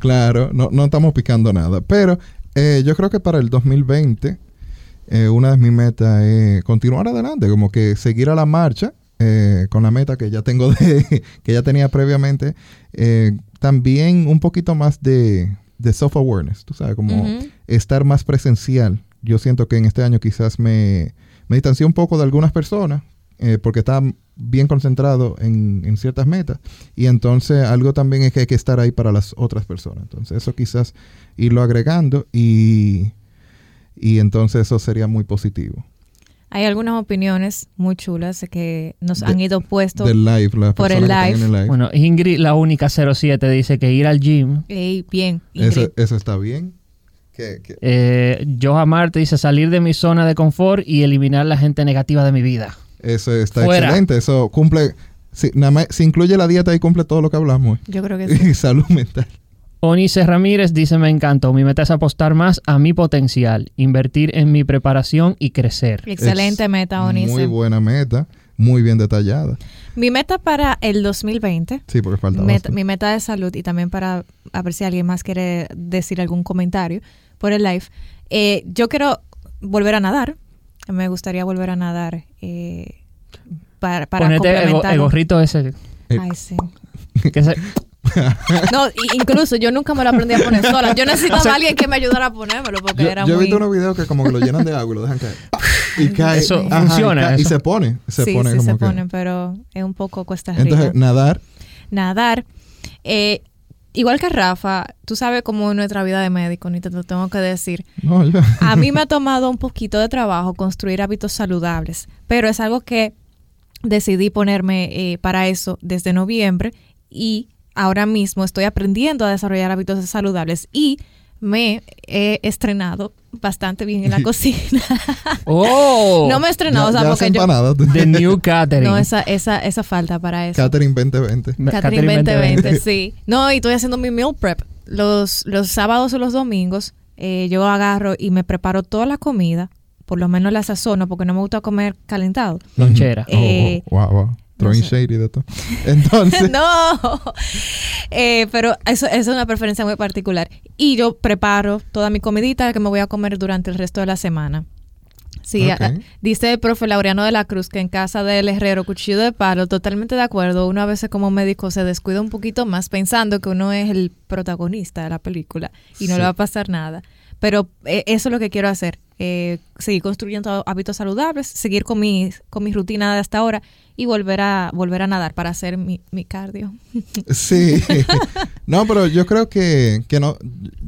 Claro, no, no estamos picando nada. Pero eh, yo creo que para el 2020, eh, una de mis metas es continuar adelante, como que seguir a la marcha eh, con la meta que ya tengo de, que ya tenía previamente. Eh, también un poquito más de, de self-awareness, tú sabes, como estar más presencial. Yo siento que en este año quizás me, me distancié un poco de algunas personas eh, porque estaba bien concentrado en, en ciertas metas. Y entonces algo también es que hay que estar ahí para las otras personas. Entonces eso quizás irlo agregando y, y entonces eso sería muy positivo. Hay algunas opiniones muy chulas que nos De- han ido puestos. Del live, las por el live. en el live. Bueno, Ingrid, la única 07, dice que ir al gym. Ey, bien, Ingrid. eso, eso está bien. Que, que- Eh, Marte dice salir de mi zona de confort y eliminar la gente negativa de mi vida. Eso está Fuera. excelente. Eso cumple, si, nada más, si incluye la dieta y cumple todo lo que hablamos. Yo creo que sí. Y salud mental. Onice Ramírez dice me encantó. Mi meta es apostar más a mi potencial, invertir en mi preparación y crecer. Excelente Es meta, Onice. Muy buena meta, muy bien detallada. Mi meta para el 2020, Sí, porque falta meta- mi meta de salud y también para a ver si alguien más quiere decir algún comentario por el live. Eh, yo quiero volver a nadar. Me gustaría volver a nadar eh, para, para Ponete el, el gorrito ese. Eh, Ay, sí. que se- No, incluso yo nunca me lo aprendí a poner sola. Yo necesitaba a alguien que me ayudara a ponérmelo porque Yo, era yo he visto unos videos que como que lo llenan de agua y lo dejan caer. Y cae. Eso ajá, y funciona, cae, Y, eso. se pone. Se sí, pone sí como se que- ponen, pero es un poco cuesta arriba. Entonces, nadar. Nadar. Eh, igual que Rafa, tú sabes cómo es nuestra vida de médico, ni te lo tengo que decir. No, ya. A mí me ha tomado un poquito de trabajo construir hábitos saludables, pero es algo que decidí ponerme eh, para eso desde noviembre y ahora mismo estoy aprendiendo a desarrollar hábitos saludables y me he estrenado bastante bien en la cocina. ¡Oh! no me he estrenado, o sea, Ya- ya porque yo... The New Catering. No, esa, esa, esa falta para eso. Catering 2020. Catherine 2020, sí. No, y estoy haciendo mi meal prep. Los, los sábados o los domingos eh, yo agarro y me preparo toda la comida, por lo menos la sazono, porque no me gusta comer calentado. Lonchera. Eh, Oh, oh, wow, wow. Throwing sé. shade y de todo. Entonces, no, Eh, pero eso, eso es una preferencia muy particular. Y yo preparo toda mi comidita que me voy a comer durante el resto de la semana. Sí, dice el profe Laureano de la Cruz que en casa del herrero cuchillo de palo, totalmente de acuerdo, uno a veces como médico se descuida un poquito más pensando que uno es el protagonista de la película y no Sí. le va a pasar nada. Pero eh, eso es lo que quiero hacer, eh, seguir construyendo hábitos saludables, seguir con mi, con mi rutina de hasta ahora y volver a, volver a nadar para hacer mi, mi cardio. sí. no, pero yo creo que, que no,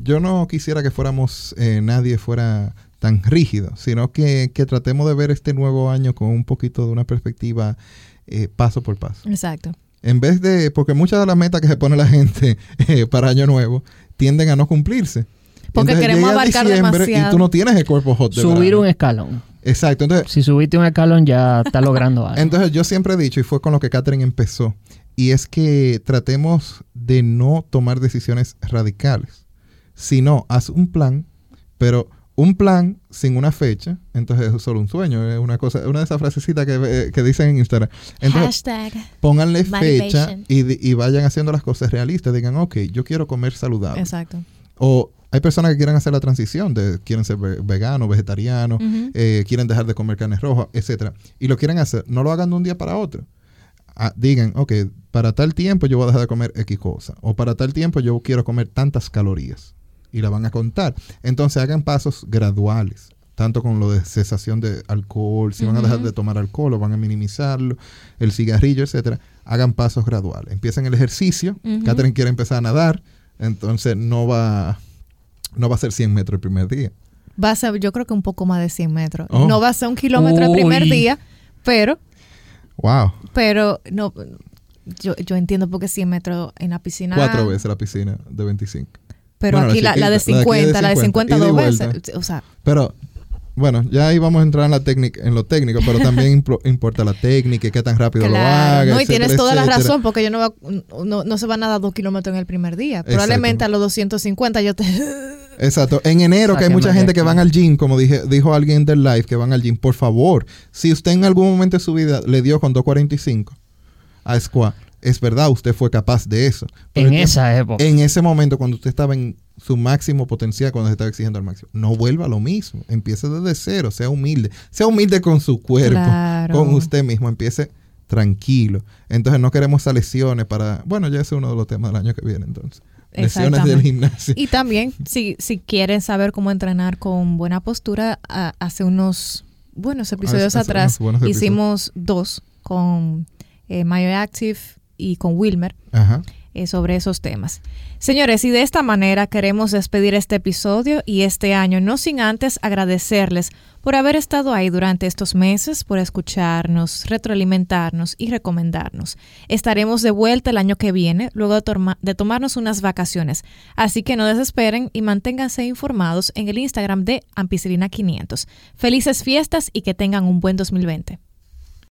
yo no quisiera que fuéramos, eh, nadie fuera tan rígido, sino que, que tratemos de ver este nuevo año con un poquito de una perspectiva eh, paso por paso. Exacto. En vez de, porque muchas de las metas que se pone la gente eh, para año nuevo tienden a no cumplirse. Porque Entonces queremos abarcar diciembre demasiado. Y tú no tienes el cuerpo hot de Subir verano. un escalón. Exacto. Entonces, Si subiste un escalón ya está logrando algo. entonces yo siempre he dicho, y fue con lo que Catherine empezó, y es que tratemos de no tomar decisiones radicales. Sino, haz un plan, pero un plan sin una fecha, entonces es solo un sueño, es una cosa, una de esas frasecitas que, eh, que dicen en Instagram. Entonces, Hashtag. pónganle fecha y, y vayan haciendo las cosas realistas. Digan, ok, yo quiero comer saludable. Exacto. O hay personas que quieren hacer la transición, de quieren ser ve- vegano, vegetariano, Ujú. eh, quieren dejar de comer carne roja, etcétera. Y lo quieren hacer, no lo hagan de un día para otro. Ah, digan, ok, para tal tiempo yo voy a dejar de comer X cosa. O para tal tiempo yo quiero comer tantas calorías. Y la van a contar. Entonces hagan pasos graduales. Tanto con lo de cesación de alcohol, si van a dejar de tomar alcohol o van a minimizarlo, el cigarrillo, etcétera. Hagan pasos graduales. Empiecen el ejercicio. Catherine quiere empezar a nadar. Entonces no va, no va a ser 100 metros el primer día. Va a ser, yo creo que un poco más de 100 metros. Oh. No va a ser un kilómetro el primer día, pero, Wow. pero, no, yo, yo entiendo porque 100 metros en la piscina. Cuatro veces la piscina de 25. Pero Bueno, aquí la, la de chiquita, la de aquí es de 50, la de 50 50, ida y dos veces. O sea, Pero, bueno, ya ahí vamos a entrar en la técnica, en lo técnico, pero también importa la técnica y qué tan rápido lo claro. haga. no, y etcétera, tienes toda la razón, porque yo no, va, no, no se van a dar dos kilómetros en el primer día. Probablemente a los 250 yo te. Exacto. En enero, que hay mucha gente que van al gym, como dije, dijo alguien del live, que van al gym, por favor, si usted en algún momento de su vida le dio con 245 a squat, es verdad, usted fue capaz de eso. Pero en esa época. en ese momento, cuando usted estaba en su máximo potencial, cuando se estaba exigiendo al máximo, no vuelva a lo mismo. Empiece desde cero, sea humilde. Sea humilde con su cuerpo, Claro. con usted mismo. Empiece tranquilo. Entonces, no queremos esas lesiones para. Bueno, ya ese es uno de los temas del año que viene, entonces. Lesiones del Exactamente. gimnasio. Y también, si, si quieren saber cómo entrenar con buena postura, a- hace unos buenos episodios Hace- hace atrás unos buenos episodios. hicimos dos con eh, Active y con Wilmer Ajá. Eh, sobre esos temas. Señores, y de esta manera queremos despedir este episodio y este año, no sin antes agradecerles por haber estado ahí durante estos meses, por escucharnos, retroalimentarnos y recomendarnos. Estaremos de vuelta el año que viene, luego de, de tomarnos unas vacaciones. Así que no desesperen y manténganse informados en el Instagram de Ampicilina500. Felices fiestas y que tengan un buen 2020.